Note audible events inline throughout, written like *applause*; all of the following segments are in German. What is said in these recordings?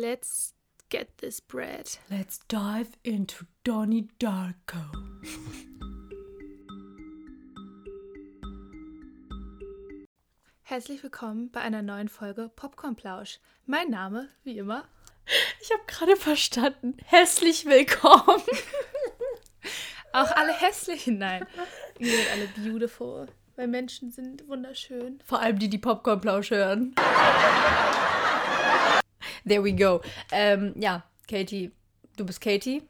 Let's get this bread. Let's dive into Donnie Darko. Herzlich willkommen bei einer neuen Folge Popcornplausch. Mein Name, wie immer. Ich habe gerade verstanden. Hässlich willkommen. Auch alle hässlichen, nein. Sind alle beautiful, weil Menschen sind wunderschön. Vor allem die, die Popcornplausch hören. There we go. Ähm, ja, Katie, du bist Katie.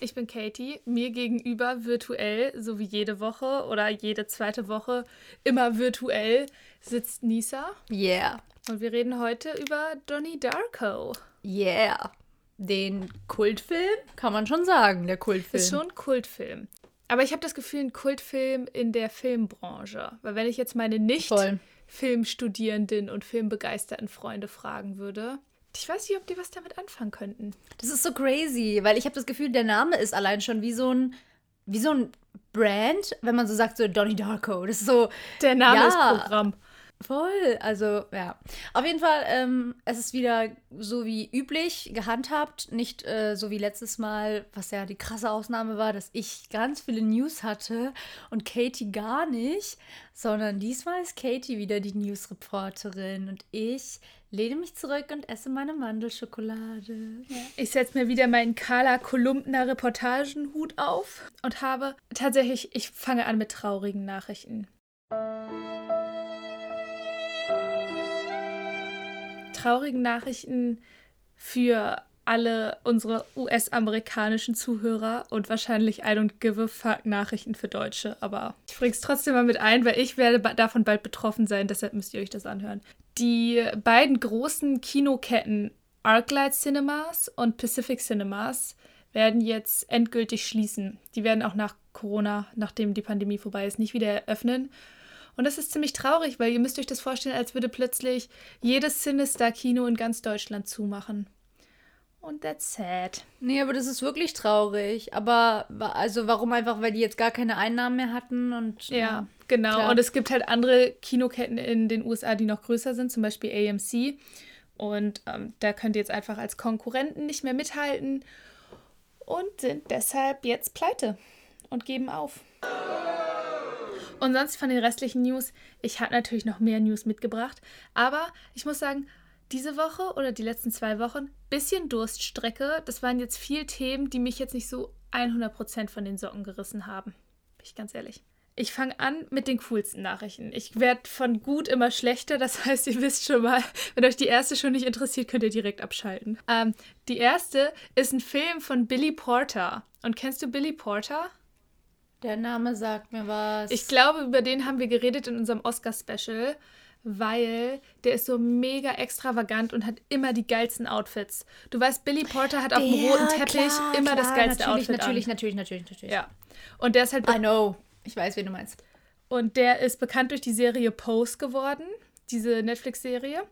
Ich bin Katie. Mir gegenüber virtuell, so wie jede Woche oder jede zweite Woche, immer virtuell sitzt Nisa. Yeah. Und wir reden heute über Donnie Darko. Yeah. Den Kultfilm, kann man schon sagen, der Kultfilm. Ist schon ein Kultfilm. Aber ich habe das Gefühl, ein Kultfilm in der Filmbranche. Weil wenn ich jetzt meine nicht Voll. Filmstudierenden und filmbegeisterten Freunde fragen würde, ich weiß nicht, ob die was damit anfangen könnten. Das ist so crazy, weil ich habe das Gefühl, der Name ist allein schon wie so ein wie so ein Brand, wenn man so sagt, so Donnie Darko. Das ist so Der Name Ja. ist Programm. Voll. Also, ja. Auf jeden Fall, ähm, es ist wieder so wie üblich gehandhabt. Nicht äh, so wie letztes Mal, was ja die krasse Ausnahme war, dass ich ganz viele News hatte und Katie gar nicht. Sondern diesmal ist Katie wieder die News-Reporterin und ich lehne mich zurück und esse meine Mandelschokolade. Ja. Ich setze mir wieder meinen Carla Kolumna Reportagenhut auf und habe tatsächlich, ich fange an mit traurigen Nachrichten. Traurigen Nachrichten für alle unsere US-amerikanischen Zuhörer und wahrscheinlich I don't give a fuck Nachrichten für Deutsche. Aber ich bring's trotzdem mal mit ein, weil ich werde davon bald betroffen sein, deshalb müsst ihr euch das anhören. Die beiden großen Kinoketten Arclight Cinemas und Pacific Cinemas werden jetzt endgültig schließen. Die werden auch nach Corona, nachdem die Pandemie vorbei ist, nicht wieder eröffnen. Und das ist ziemlich traurig, weil ihr müsst euch das vorstellen, als würde plötzlich jedes Cinestar-Kino in ganz Deutschland zumachen. Und that's sad. Nee, aber das ist wirklich traurig. Aber also warum einfach? Weil die jetzt gar keine Einnahmen mehr hatten und Ja, genau. klar. Und es gibt halt andere Kinoketten in den USA, die noch größer sind, zum Beispiel AMC. Und ähm, da könnt ihr jetzt einfach als Konkurrenten nicht mehr mithalten und sind deshalb jetzt pleite und geben auf. Und sonst von den restlichen News, ich habe natürlich noch mehr News mitgebracht, aber ich muss sagen, diese Woche oder die letzten zwei Wochen, bisschen Durststrecke. Das waren jetzt viel Themen, die mich jetzt nicht so 100% von den Socken gerissen haben. Bin ich ganz ehrlich. Ich fange an mit den coolsten Nachrichten. Ich werde von gut immer schlechter. Das *laughs* heißt, ihr wisst schon mal, wenn euch die erste schon nicht interessiert, könnt ihr direkt abschalten. Ähm, die erste ist ein Film von Billy Porter. Und kennst du Billy Porter? Der Name sagt mir was. Ich glaube, über den haben wir geredet in unserem Oscar-Special, weil der ist so mega extravagant und hat immer die geilsten Outfits. Du weißt, Billy Porter hat auf dem Ja, roten Teppich klar, immer das klar, geilste natürlich, Outfit Natürlich, an. natürlich, natürlich, natürlich. Ja. Und der ist halt I know. Ich weiß, wen du meinst. Und der ist bekannt durch die Serie Pose geworden, diese Netflix-Serie.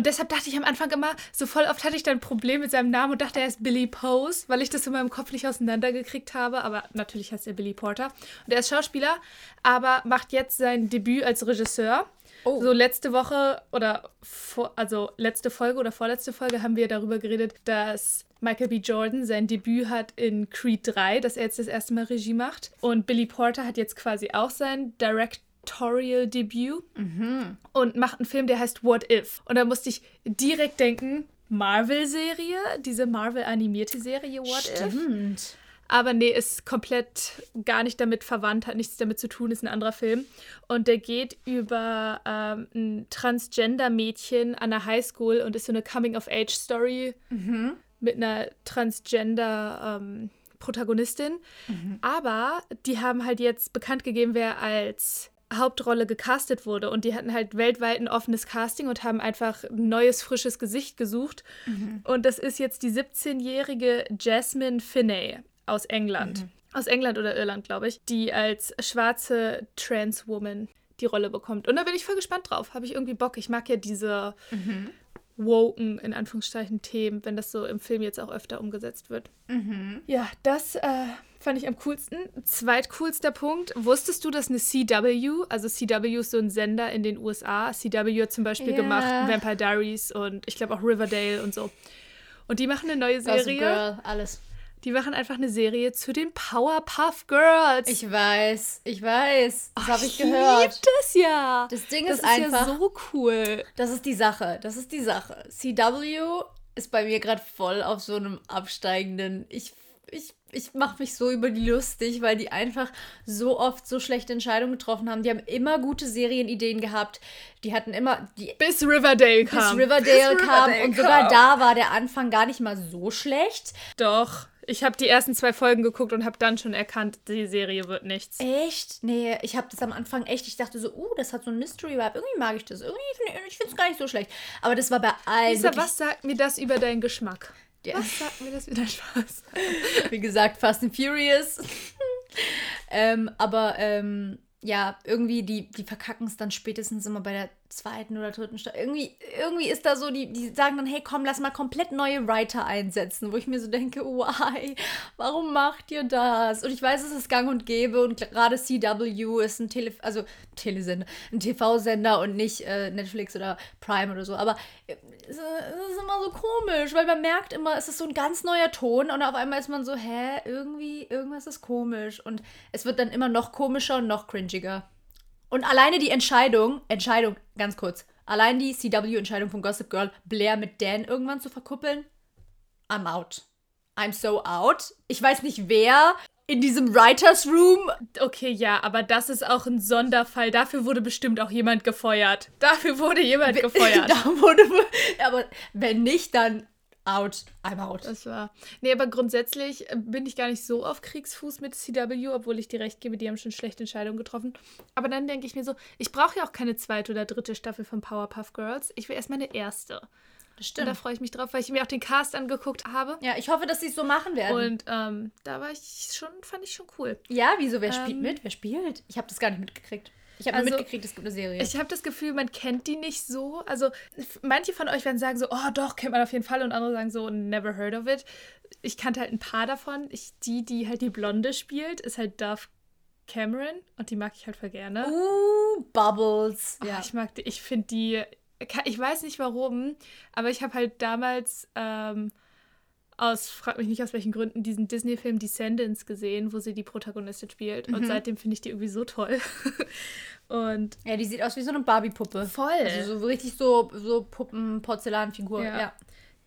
Und deshalb dachte ich am Anfang immer, so voll oft hatte ich dann ein Problem mit seinem Namen und dachte, er ist Billy Pose, weil ich das in meinem Kopf nicht auseinandergekriegt habe. Aber natürlich heißt er Billy Porter. Und er ist Schauspieler, aber macht jetzt sein Debüt als Regisseur. Oh. So letzte Woche oder vor, also letzte Folge oder vorletzte Folge haben wir darüber geredet, dass Michael B. Jordan sein Debüt hat in Creed 3, dass er jetzt das erste Mal Regie macht. Und Billy Porter hat jetzt quasi auch sein Directorial Debüt und macht einen Film, der heißt What If. Und da musste ich direkt denken, Marvel-Serie, diese Marvel-animierte Serie What If. Stimmt. Aber nee, ist komplett gar nicht damit verwandt, hat nichts damit zu tun, ist ein anderer Film. Und der geht über ähm, ein Transgender-Mädchen an der Highschool und ist so eine Coming-of-Age-Story mit einer Transgender-Protagonistin. Aber die haben halt jetzt bekannt gegeben, wer als Hauptrolle gecastet wurde. Und die hatten halt weltweit ein offenes Casting und haben einfach ein neues, frisches Gesicht gesucht. Und das ist jetzt die 17-jährige Jasmine Finney aus England. Aus England oder Irland, glaube ich, die als schwarze Trans-Woman die Rolle bekommt. Und da bin ich voll gespannt drauf. Habe ich irgendwie Bock. Ich mag ja diese woken, in Anführungszeichen, Themen, wenn das so im Film jetzt auch öfter umgesetzt wird. Ja, das äh, fand ich am coolsten. Zweitcoolster Punkt. Wusstest du, dass eine CW, also CW ist so ein Sender in den USA, CW hat zum Beispiel Ja. gemacht Vampire Diaries und ich glaube auch Riverdale und so. Und die machen eine neue Serie. Girl, alles. Die machen einfach eine Serie zu den Powerpuff Girls. Ich weiß, ich weiß. Das habe ich gehört. das ja. Das Ding das ist, ist einfach, ja so cool. das ist die Sache. Das ist die Sache. CW ist bei mir gerade voll auf so einem absteigenden. Ich, ich, ich mache mich so über die lustig, weil die einfach so oft so schlechte Entscheidungen getroffen haben. Die haben immer gute Serienideen gehabt. Die hatten immer die Bis Riverdale bis kam. Riverdale Bis kam Riverdale und sogar kam. da war der Anfang gar nicht mal so schlecht. Doch. Ich habe die ersten zwei Folgen geguckt und habe dann schon erkannt, die Serie wird nichts. Echt? Nee, ich habe das am Anfang echt, ich dachte so, uh, das hat so ein Mystery-Vibe. Irgendwie mag ich das. Irgendwie find ich, finde es gar nicht so schlecht. Aber das war bei allen Lisa, was sagt mir das über deinen Geschmack? Ja. Was sagt mir das über deinen Spaß? *laughs* wie gesagt, Fast and Furious. *laughs* ähm, aber ähm, ja, irgendwie, die, die verkacken es dann spätestens immer bei der zweiten oder dritten Staffel. Irgendwie, irgendwie ist da so, die, die sagen dann, hey, komm, lass mal komplett neue Writer einsetzen, wo ich mir so denke, why? Warum macht ihr das? Und ich weiß, es ist gang und gäbe und gerade CW ist ein Tele, also Telesender, ein TV-Sender und nicht äh, Netflix oder Prime oder so. Aber äh, es, ist- es ist immer so komisch, weil man merkt immer, es ist so ein ganz neuer Ton und auf einmal ist man so, hä, irgendwie, irgendwas ist komisch. Und es wird dann immer noch komischer und noch cringiger. Und alleine die Entscheidung, Entscheidung, ganz kurz, allein die CW-Entscheidung von Gossip Girl, Blair mit Dan irgendwann zu verkuppeln, I'm out. I'm so out. Ich weiß nicht, wer in diesem Writers Room. Okay, ja, aber das ist auch ein Sonderfall. Dafür wurde bestimmt auch jemand gefeuert. Dafür wurde jemand *laughs* gefeuert. da wurde. Aber wenn nicht, dann out. I'm out. Das war. Nee, aber grundsätzlich äh, bin ich gar nicht so auf Kriegsfuß mit CW, obwohl ich dir recht gebe, die haben schon schlechte Entscheidungen getroffen. Aber dann denke ich mir so, ich brauche ja auch keine zweite oder dritte Staffel von Powerpuff Girls. Ich will erstmal eine erste. Das Und da freue ich mich drauf, weil ich mir auch den Cast angeguckt habe. Ja, ich hoffe, dass sie es so machen werden. Und ähm, da war ich schon, fand ich schon cool. ja, wieso? Wer spielt Ähm, mit? Wer spielt? Ich habe das gar nicht mitgekriegt. Ich habe Also, nur mitgekriegt, es gibt eine Serie. Ich habe das Gefühl, man kennt die nicht so. Also manche von euch werden sagen so, oh doch, kennt man auf jeden Fall. Und andere sagen so, never heard of it. Ich kannte halt ein paar davon. Ich, die, die halt die Blonde spielt, ist halt Dove Cameron. Und die mag ich halt voll gerne. uh, Bubbles. Oh, Ja. Ich mag die, ich finde die, ich weiß nicht warum, aber ich habe halt damals ähm, aus, frag mich nicht aus welchen Gründen, diesen Disney-Film Descendants gesehen, wo sie die Protagonistin spielt. Und seitdem finde ich die irgendwie so toll. *laughs* Und ja, die sieht aus wie so eine Barbie-Puppe. Voll. Also so richtig so, so Puppen-Porzellanfigur. Ja. Ja.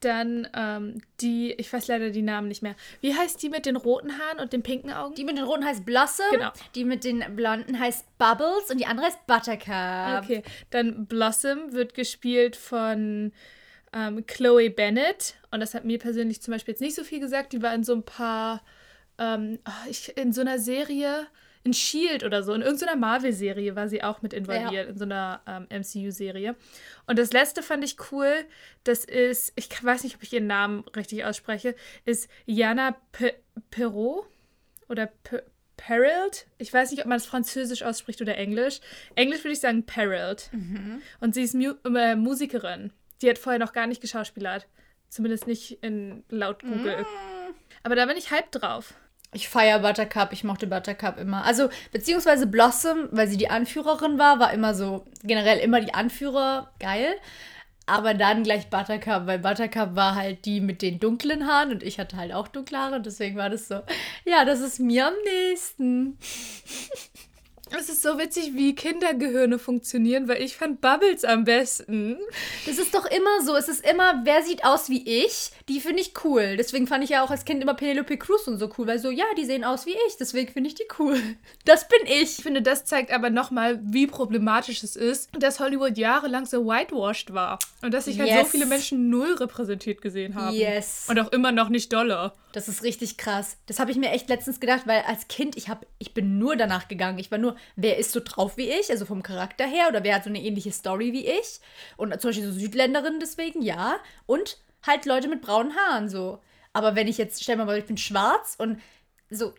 dann ähm, die, ich weiß leider die Namen nicht mehr. Wie heißt die mit den roten Haaren und den pinken Augen? Die mit den roten heißt Blossom. Genau. Die mit den blonden heißt Bubbles und die andere heißt Buttercup. Okay, dann Blossom wird gespielt von ähm, Chloe Bennett. Und das hat mir persönlich zum Beispiel jetzt nicht so viel gesagt. Die war in so ein paar, ähm, oh, ich, in so einer Serie, in Shield oder so, in irgendeiner Marvel-Serie war sie auch mit involviert, in so einer ähm, MCU-Serie. Und das letzte fand ich cool. Das ist, ich weiß nicht, ob ich ihren Namen richtig ausspreche, ist Jana Pe Perrault oder Pe Perrild. Ich weiß nicht, ob man es französisch ausspricht oder englisch. Englisch würde ich sagen Perrild. Und sie ist Mu äh, Musikerin. Die hat vorher noch gar nicht geschauspielert. Zumindest nicht in laut Google. Aber da bin ich hyped drauf. Ich feiere Buttercup, ich mochte Buttercup immer. Also, beziehungsweise Blossom, weil sie die Anführerin war, war immer so, generell immer die Anführer geil. Aber dann gleich Buttercup, weil Buttercup war halt die mit den dunklen Haaren und ich hatte halt auch dunkle Haare und deswegen war das so, ja, das ist mir am nächsten. *laughs* Es ist so witzig, wie Kindergehirne funktionieren, weil ich fand Bubbles am besten. Das ist doch immer so. Es ist immer, wer sieht aus wie ich? Die finde ich cool. Deswegen fand ich ja auch als Kind immer Penelope Cruz und so cool, weil so, ja, die sehen aus wie ich. Deswegen finde ich die cool. Das bin ich. Ich finde, das zeigt aber nochmal, wie problematisch es ist, dass Hollywood jahrelang so whitewashed war. Und dass sich halt so Yes. viele Menschen null repräsentiert gesehen haben. Yes. Und auch immer noch nicht dolle. Das ist richtig krass. Das habe ich mir echt letztens gedacht, weil als Kind, ich, hab, ich bin nur danach gegangen. Ich war nur, wer ist so drauf wie ich, also vom Charakter her, oder wer hat so eine ähnliche Story wie ich. Und zum Beispiel so Südländerin deswegen, ja. Und halt Leute mit braunen Haaren so. Aber wenn ich jetzt, stell mal vor, ich bin schwarz und so,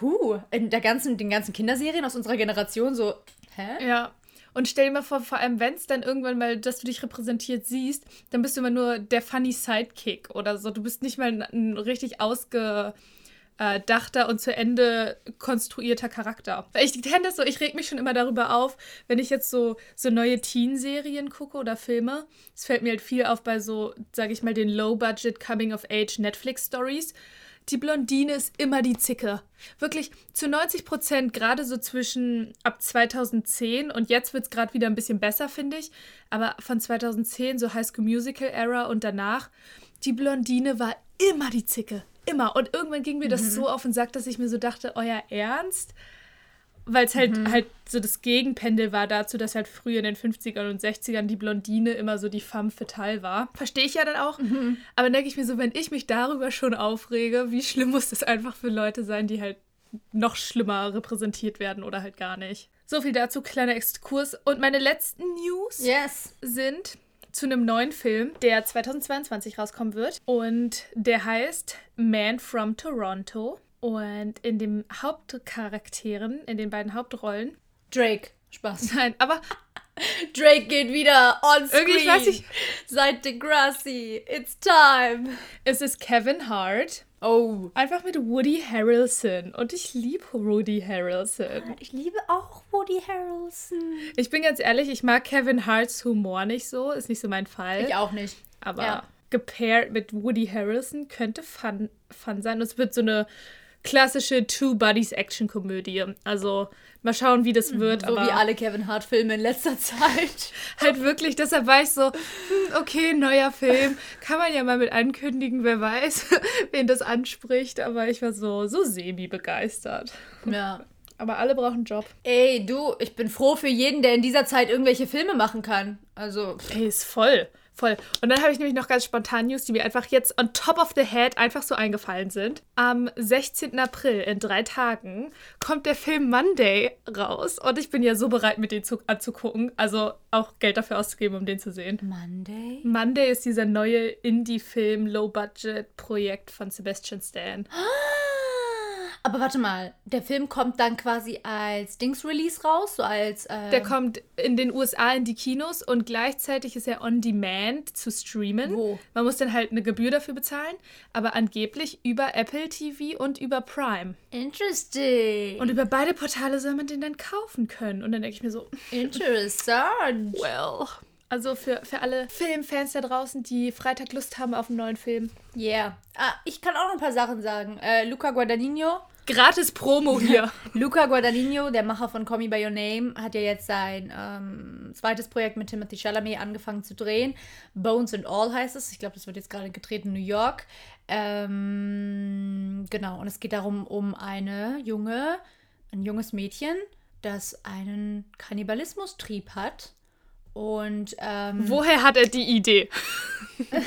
hu, in der ganzen, den ganzen Kinderserien aus unserer Generation so, hä? Ja. Und stell dir mal vor, vor allem wenn es dann irgendwann mal, dass du dich repräsentiert siehst, dann bist du immer nur der funny Sidekick oder so. Du bist nicht mal ein richtig ausge, äh, dachter und zu Ende konstruierter Charakter. Ich kenne das so, ich reg mich schon immer darüber auf, wenn ich jetzt so, so neue Teen-Serien gucke oder Filme. Es fällt mir halt viel auf bei so, sage ich mal, den Low-Budget Coming-of-Age Netflix-Stories die Blondine ist immer die Zicke. Wirklich zu 90 Prozent, gerade so zwischen ab 2010 und jetzt wird es gerade wieder ein bisschen besser, finde ich. Aber von 2010, so High School Musical Era und danach, die Blondine war immer die Zicke. Immer. Und irgendwann ging mir das mhm. so auf den Sack, dass ich mir so dachte, euer Ernst? weil es halt, mhm. halt so das Gegenpendel war dazu, dass halt früher in den 50ern und 60ern die Blondine immer so die femme fatale war. Verstehe ich ja dann auch. Mhm. Aber dann denke ich mir so, wenn ich mich darüber schon aufrege, wie schlimm muss das einfach für Leute sein, die halt noch schlimmer repräsentiert werden oder halt gar nicht. So viel dazu, kleiner Exkurs. Und meine letzten News yes. sind zu einem neuen Film, der 2022 rauskommen wird. Und der heißt Man from Toronto. Und in den Hauptcharakteren, in den beiden Hauptrollen. Drake. Spaß. *laughs* Nein, aber. Drake geht wieder on screen. Irgendwie weiß ich. Seit Degrassi. It's time. Es ist Kevin Hart. Oh. Einfach mit Woody Harrelson. Und ich liebe Woody Harrelson. Ich liebe auch Woody Harrelson. Ich bin ganz ehrlich, ich mag Kevin Harts Humor nicht so. Ist nicht so mein Fall. Ich auch nicht. Aber ja. gepaart mit Woody Harrelson könnte fun, fun sein. Und es wird so eine klassische Two Buddies Action Komödie. Also mal schauen, wie das mhm, wird. So wie alle Kevin Hart Filme in letzter *laughs* Zeit. halt wirklich, deshalb war ich so, hm, okay, neuer Film, kann man ja mal mit ankündigen, wer weiß, *laughs* wen das anspricht. Aber ich war so, so semi begeistert. Ja. Aber alle brauchen einen Job. Ey, du, ich bin froh für jeden, der in dieser Zeit irgendwelche Filme machen kann. Also. Ey, ist voll. Voll. Und dann habe ich nämlich noch ganz spontan News, die mir einfach jetzt on top of the head einfach so eingefallen sind. Am 16. April, in drei Tagen, kommt der Film Monday raus. Und ich bin ja so bereit, mit den zu anzugucken. Also auch Geld dafür auszugeben, um den zu sehen. Monday? Monday ist dieser neue Indie-Film, Low-Budget-Projekt von Sebastian Stan. Ah! *gasps* Aber warte mal, der Film kommt dann quasi als Dings-Release raus, so als. Äh der kommt in den USA in die Kinos und gleichzeitig ist er on demand zu streamen. Wo? Man muss dann halt eine Gebühr dafür bezahlen, aber angeblich über Apple TV und über Prime. Interesting. Und über beide Portale soll man den dann kaufen können. Und dann denke ich mir so. *laughs* Interessant. well. Also für, für alle Filmfans da draußen, die Freitag Lust haben auf einen neuen Film. Yeah. Ah, ich kann auch noch ein paar Sachen sagen. Äh, Luca Guadagnino. Gratis Promo hier. *laughs* Luca Guadagnino, der Macher von Call Me By Your Name, hat ja jetzt sein ähm, zweites Projekt mit Timothy Chalamet angefangen zu drehen. Bones and All heißt es. Ich glaube, das wird jetzt gerade gedreht in New York. Ähm, genau, und es geht darum, um eine junge, ein junges Mädchen, das einen Kannibalismus-Trieb hat und ähm, woher hat er die Idee? *laughs*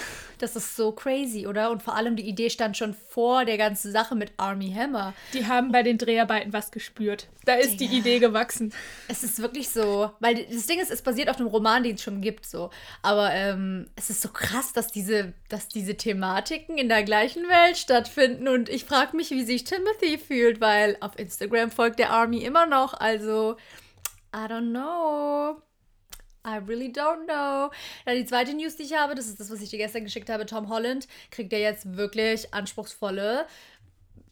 das ist so crazy, oder? Und vor allem die Idee stand schon vor der ganzen Sache mit Army Hammer. Die haben bei den Dreharbeiten was gespürt. Da ist Digga. die Idee gewachsen. Es ist wirklich so, weil das Ding ist, es basiert auf einem Roman, den es schon gibt, so. Aber ähm, es ist so krass, dass diese, dass diese Thematiken in der gleichen Welt stattfinden. Und ich frage mich, wie sich Timothy fühlt, weil auf Instagram folgt der Army immer noch. Also, I don't know. I really don't know. Dann die zweite News, die ich habe, das ist das, was ich dir gestern geschickt habe. Tom Holland kriegt ja jetzt wirklich anspruchsvolle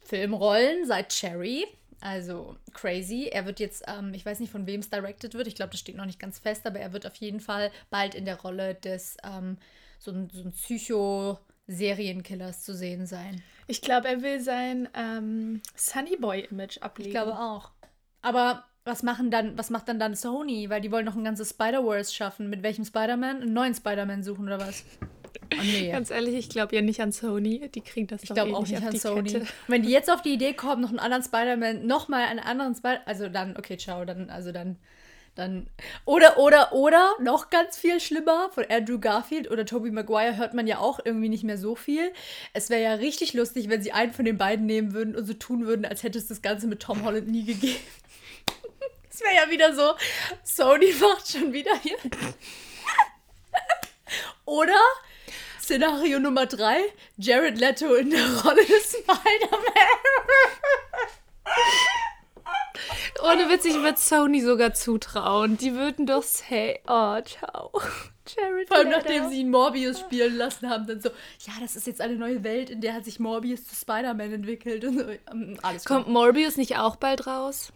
Filmrollen seit Cherry. Also crazy. Er wird jetzt, ähm, ich weiß nicht, von wem es directed wird. Ich glaube, das steht noch nicht ganz fest, aber er wird auf jeden Fall bald in der Rolle des ähm, so ein, so ein Psycho-Serienkillers zu sehen sein. Ich glaube, er will sein ähm, Sunny Boy-Image ablegen. Ich glaube auch. Aber was machen dann, was macht dann dann Sony? Weil die wollen noch ein ganzes Spider-Verse schaffen. Mit welchem Spider-Man? Einen neuen Spider-Man suchen oder was? Oh, nee. *laughs* Ganz ehrlich, ich glaube ja nicht an Sony. Die kriegen das Ich glaube eh auch nicht an Sony. Kette. *laughs* Wenn die jetzt auf die Idee kommen, noch einen anderen Spider-Man, nochmal einen anderen Spider-Man, also dann, okay, ciao, dann, also dann, dann, oder, oder, oder, noch ganz viel schlimmer, von Andrew Garfield oder Tobey Maguire hört man ja auch irgendwie nicht mehr so viel. Es wäre ja richtig lustig, wenn sie einen von den beiden nehmen würden und so tun würden, als hätte es das Ganze mit Tom Holland nie gegeben. Das wäre ja wieder so, Sony *laughs* macht schon wieder hier. Oder Szenario Nummer 3, Jared Leto in der Rolle des Spider-Man. Ohne Witz, ich würde Sony sogar zutrauen. Die würden doch say, oh, ciao. Jared Vor allem nachdem sie ihn Morbius spielen lassen haben, dann so, ja, das ist jetzt eine neue Welt, in der hat sich Morbius zu Spider-Man entwickelt und so. Ähm, alles Kommt klar. Morbius nicht auch bald raus?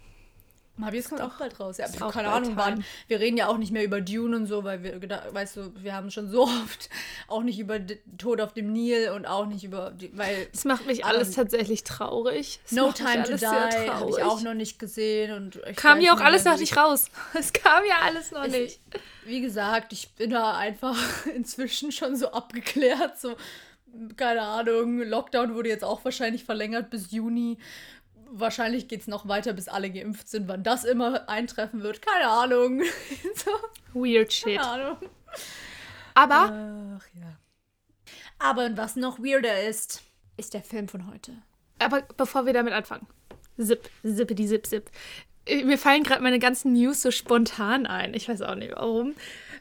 Mabius kommt auch bald raus. Ja, auch keine Ahnung wann. Wir reden ja auch nicht mehr über Dune und so, weil wir, weißt du, wir haben schon so *laughs* oft auch nicht über Tod auf dem Nil und auch nicht über, weil. Es macht mich alles ähm, tatsächlich traurig. Es no Time to Die habe ich auch noch nicht gesehen und kam ja auch alles noch nicht raus. *laughs* Es kam ja alles noch nicht. wie gesagt, ich bin da einfach *laughs* inzwischen schon so abgeklärt, so keine Ahnung. Lockdown wurde jetzt auch wahrscheinlich verlängert bis Juni wahrscheinlich geht es noch weiter, bis alle geimpft sind. Wann das immer eintreffen wird, keine Ahnung. *laughs* so. Weird shit. Keine Ahnung. Aber. Ach ja. Aber was noch weirder ist, ist der Film von heute. Aber bevor wir damit anfangen. Zip, zippity, zip, zip. Äh, mir fallen gerade meine ganzen News so spontan ein. Ich weiß auch nicht warum.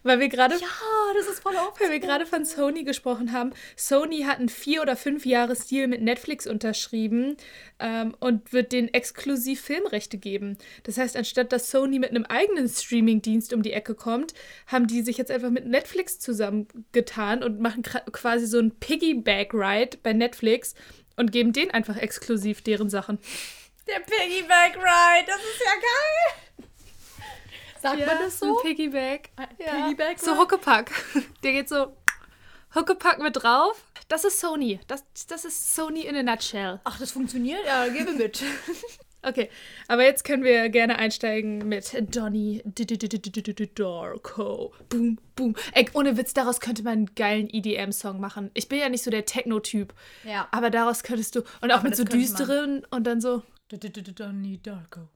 Weil wir gerade. Ja, das ist voll Weil wir gerade von Sony gesprochen haben. Sony hat einen vier oder fünf Jahre Deal mit Netflix unterschrieben ähm, und wird den exklusiv Filmrechte geben. Das heißt, anstatt dass Sony mit einem eigenen Streaming-Dienst um die Ecke kommt, haben die sich jetzt einfach mit Netflix zusammengetan und machen quasi so einen Piggyback-Ride bei Netflix und geben denen einfach exklusiv deren Sachen. Der Piggyback-Ride, das ist ja geil! Sagt ja, man das so? Ein Piggyback. Ja. Piggyback so Huckepack. *laughs* Der geht so Huckepack mit drauf. Das ist Sony. Das, das ist Sony in a nutshell. Ach, das funktioniert? Ja, gebe mit. *laughs* Okay, aber jetzt können wir gerne einsteigen mit Donny Darko. Boom, boom. Ey, ohne Witz, daraus könnte man einen geilen EDM-Song machen. Ich bin ja nicht so der Techno-Typ. Ja. Aber daraus könntest du. Und auch aber mit so düsteren und dann so. Donny Darko.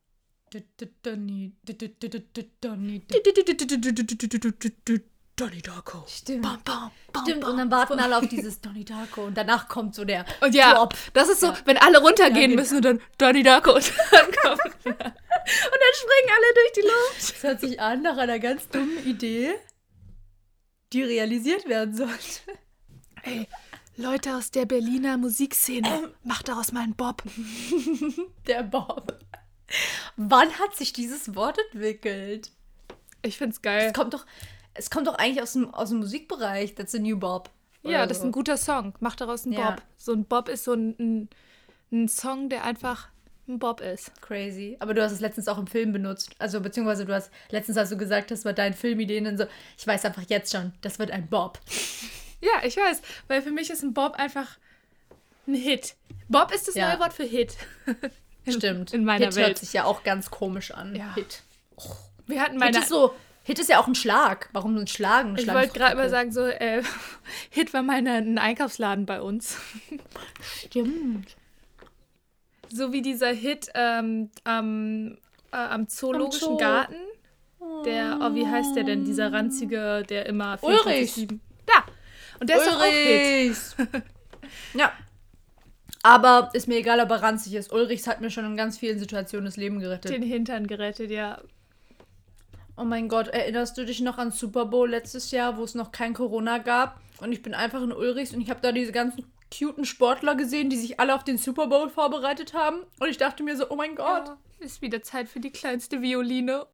Donnie Darko. Stimmt. Bam, bam, bam, Stimmt, und dann warten alle auf dieses Donnie Darko und danach kommt so der Und ja, Drop. das ist so, ja. wenn alle runtergehen ja, müssen und dann Donnie Darko und dann kommt. *laughs* und dann springen alle durch die Luft. Das hört sich an nach einer ganz dummen Idee, die realisiert werden sollte. Ey, Leute aus der Berliner Musikszene, ähm, macht daraus mal einen Bob. *laughs* der Bob. Wann hat sich dieses Wort entwickelt? Ich find's geil. Es kommt doch, es kommt doch eigentlich aus dem, aus dem Musikbereich. That's a new Bob. Ja, das so. ist ein guter Song. Mach daraus einen ja. Bob. So ein Bob ist so ein, ein, ein Song, der einfach ein Bob ist. Crazy. Aber du hast es letztens auch im Film benutzt. Also, beziehungsweise du hast letztens hast du gesagt, das war dein Filmideen und so. Ich weiß einfach jetzt schon, das wird ein Bob. *laughs* Ja, ich weiß. Weil für mich ist ein Bob einfach ein Hit. Bob ist das ja. neue Wort für Hit. *laughs* Stimmt. In meiner Hit Welt. hört sich ja auch ganz komisch an. Ja. Hit. Oh, wir hatten meine. Hit ist so. Hit ist ja auch ein Schlag. Warum ein Schlagen? ich wollte gerade mal sagen, so, äh, *laughs* Hit war mal ein Einkaufsladen bei uns. Stimmt. So wie dieser Hit ähm, am, äh, am Zoologischen am Zoo. Garten. Der, oh, wie heißt der denn? Dieser ranzige, der immer Ulrich. Da! Und der Ulrich. ist auch Hit. *laughs* ja, aber ist mir egal, ob er ranzig ist. Ulrichs hat mir schon in ganz vielen Situationen das Leben gerettet. Den Hintern gerettet, ja. Oh mein Gott, erinnerst du dich noch an Super Bowl letztes Jahr, wo es noch kein Corona gab? Und ich bin einfach in Ulrichs und ich habe da diese ganzen cuten Sportler gesehen, die sich alle auf den Super Bowl vorbereitet haben. Und ich dachte mir so, oh mein Gott. Ja, ist wieder Zeit für die kleinste Violine.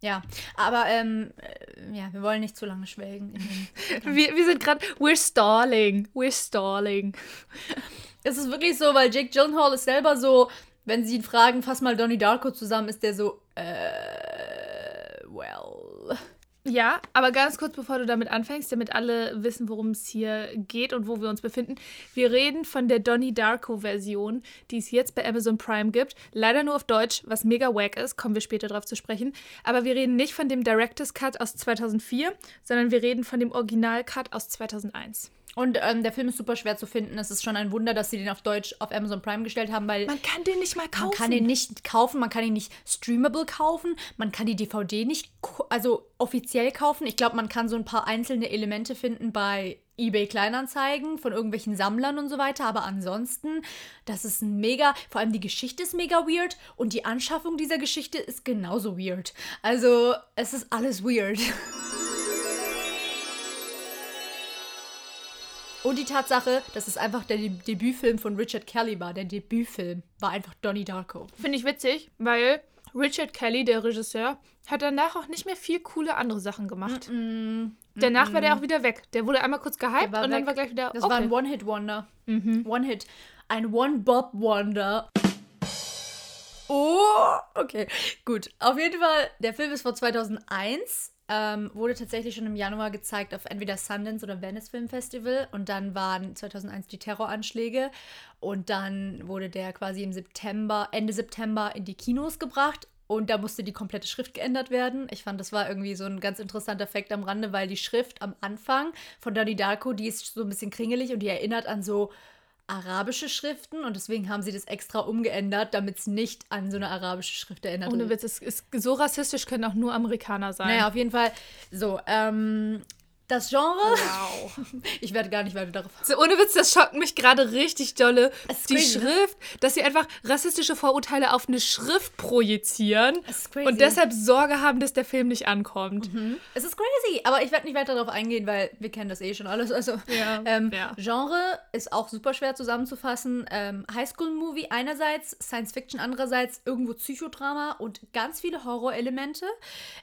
Ja, aber ähm, äh, ja, wir wollen nicht zu lange schwelgen. *laughs* wir, wir sind gerade, we're stalling, we're stalling. Es ist wirklich so, weil Jake Gyllenhaal ist selber so, wenn sie ihn fragen, fass mal Donnie Darko zusammen, ist der so, äh, well. Ja, aber ganz kurz bevor du damit anfängst, damit alle wissen, worum es hier geht und wo wir uns befinden. Wir reden von der Donnie Darko-Version, die es jetzt bei Amazon Prime gibt. Leider nur auf Deutsch, was mega wack ist, kommen wir später drauf zu sprechen. Aber wir reden nicht von dem Director's Cut aus 2004, sondern wir reden von dem Original-Cut aus 2001. Und ähm, der Film ist super schwer zu finden. Es ist schon ein Wunder, dass sie den auf Deutsch auf Amazon Prime gestellt haben, weil. Man kann den nicht mal kaufen. Man kann den nicht kaufen, man kann ihn nicht streamable kaufen, man kann die DVD nicht also offiziell kaufen. Ich glaube, man kann so ein paar einzelne Elemente finden bei eBay Kleinanzeigen von irgendwelchen Sammlern und so weiter, aber ansonsten, das ist ein mega, vor allem die Geschichte ist mega weird und die Anschaffung dieser Geschichte ist genauso weird. Also, es ist alles weird. *laughs* Und die Tatsache, dass es einfach der De Debütfilm von Richard Kelly war. Der Debütfilm war einfach Donnie Darko. Finde ich witzig, weil Richard Kelly, der Regisseur, hat danach auch nicht mehr viel coole andere Sachen gemacht. Mm, Danach war der auch wieder weg. Der wurde einmal kurz gehypt und dann weg. war gleich wieder. Das okay. war ein One-Hit-Wonder. One-Hit. Ein One-Bob-Wonder. Oh, okay. Gut. Auf jeden Fall, der Film ist von 2001. Ähm, wurde tatsächlich schon im Januar gezeigt auf entweder Sundance oder Venice Film Festival. Und dann waren 2001 die Terroranschläge. Und dann wurde der quasi im September, Ende September in die Kinos gebracht. Und da musste die komplette Schrift geändert werden. Ich fand, das war irgendwie so ein ganz interessanter Effekt am Rande, weil die Schrift am Anfang von Donnie Darko, die ist so ein bisschen kringelig und die erinnert an so arabische Schriften. Und deswegen haben sie das extra umgeändert, damit es nicht an so eine arabische Schrift erinnert. Ohne Witz, es ist so rassistisch können auch nur Amerikaner sein. Naja, auf jeden Fall. So, ähm, das Genre. Wow. *laughs* Ich werde gar nicht weiter darauf. So, ohne Witz, das schockt mich gerade richtig dolle. Ist Die crazy, ne? Schrift, dass sie einfach rassistische Vorurteile auf eine Schrift projizieren. Mhm. und deshalb Sorge haben, dass der Film nicht ankommt. Es ist crazy, aber ich werde nicht weiter darauf eingehen, weil wir kennen das eh schon alles. Also, Ja, ähm, ja. Genre ist auch super schwer zusammenzufassen. Ähm, Highschool-Movie einerseits, Science-Fiction andererseits, irgendwo Psychodrama und ganz viele Horrorelemente.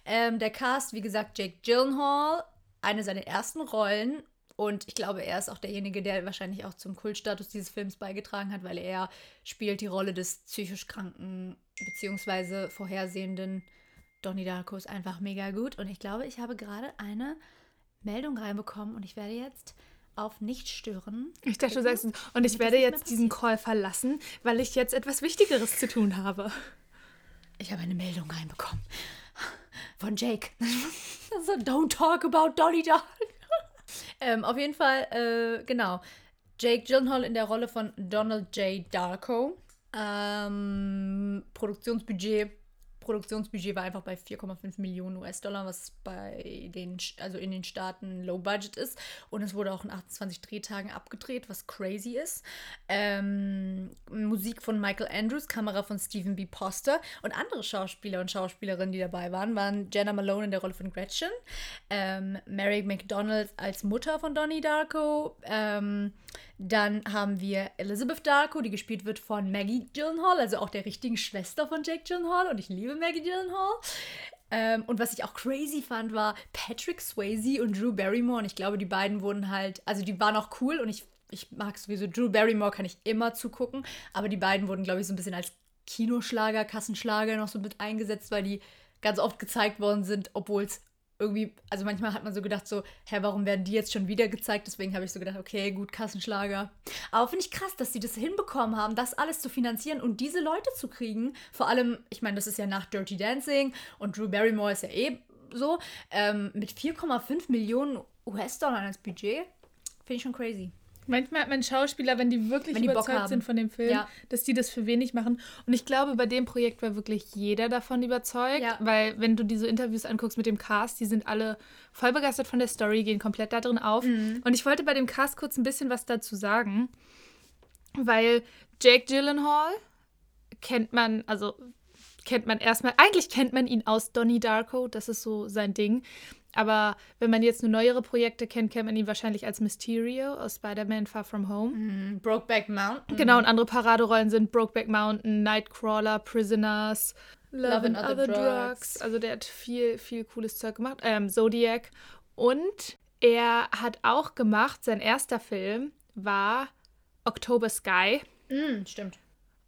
Ähm, der Cast, wie gesagt, Jake Gyllenhaal, eine seiner ersten Rollen. Und ich glaube, er ist auch derjenige, der wahrscheinlich auch zum Kultstatus dieses Films beigetragen hat, weil er spielt die Rolle des psychisch kranken bzw. vorhersehenden Donnie Darko ist einfach mega gut. Und ich glaube, ich habe gerade eine Meldung reinbekommen und ich werde jetzt auf nicht stören. Ich dachte, du sagst, und ich werde jetzt diesen Call verlassen, weil ich jetzt etwas Wichtigeres zu tun habe. Ich habe eine Meldung reinbekommen. Von Jake. *laughs* so, don't talk about Donnie Darko. ähm, auf jeden Fall, äh, genau. Jake Gyllenhaal in der Rolle von Donald J. Darko. Ähm, Produktionsbudget. Produktionsbudget war einfach bei 4,5 Millionen US-Dollar, was bei den, also in den Staaten Low Budget ist. Und es wurde auch in 28 Drehtagen abgedreht, was crazy ist. Ähm, Musik von Michael Andrews, Kamera von Stephen B. Poster und andere Schauspieler und Schauspielerinnen, die dabei waren, waren Jenna Malone in der Rolle von Gretchen, ähm, Mary McDonald als Mutter von Donnie Darko, ähm, dann haben wir Elizabeth Darko, die gespielt wird von Maggie Gyllenhaal, also auch der richtigen Schwester von Jake Gyllenhaal und ich liebe Maggie Gyllenhaal. Ähm, und was ich auch crazy fand, war Patrick Swayze und Drew Barrymore. Und ich glaube, die beiden wurden halt, also die waren auch cool und ich, ich mag sowieso Drew Barrymore, kann ich immer zugucken. Aber die beiden wurden, glaube ich, so ein bisschen als Kinoschlager, Kassenschlager noch so mit eingesetzt, weil die ganz oft gezeigt worden sind, obwohl es irgendwie, also manchmal hat man so gedacht, so, hä, warum werden die jetzt schon wieder gezeigt? Deswegen habe ich so gedacht, okay, gut, Kassenschlager. Aber finde ich krass, dass sie das hinbekommen haben, das alles zu finanzieren und diese Leute zu kriegen. Vor allem, ich meine, das ist ja nach Dirty Dancing und Drew Barrymore ist ja eh so, ähm, mit 4,5 Millionen US-Dollar als Budget. Finde ich schon crazy. Manchmal hat man Schauspieler, wenn die wirklich Wenn die Bock überzeugt sind von dem Film, Ja. dass die das für wenig machen. Und ich glaube, bei dem Projekt war wirklich jeder davon überzeugt, Ja. weil wenn du diese Interviews anguckst mit dem Cast, die sind alle voll begeistert von der Story, gehen komplett da drin auf. Mhm. Und ich wollte bei dem Cast kurz ein bisschen was dazu sagen, weil Jake Gyllenhaal kennt man, also kennt man erstmal, eigentlich kennt man ihn aus Donnie Darko, das ist so sein Ding. Aber wenn man jetzt nur neuere Projekte kennt, kennt man ihn wahrscheinlich als Mysterio aus Spider-Man Far From Home. Brokeback Mountain. Genau, und andere Paraderollen sind Brokeback Mountain, Nightcrawler, Prisoners, Love, and Other, Drugs. Also der hat viel, viel cooles Zeug gemacht. Ähm, Zodiac. Und er hat auch gemacht, sein erster Film war October Sky. Mm, stimmt.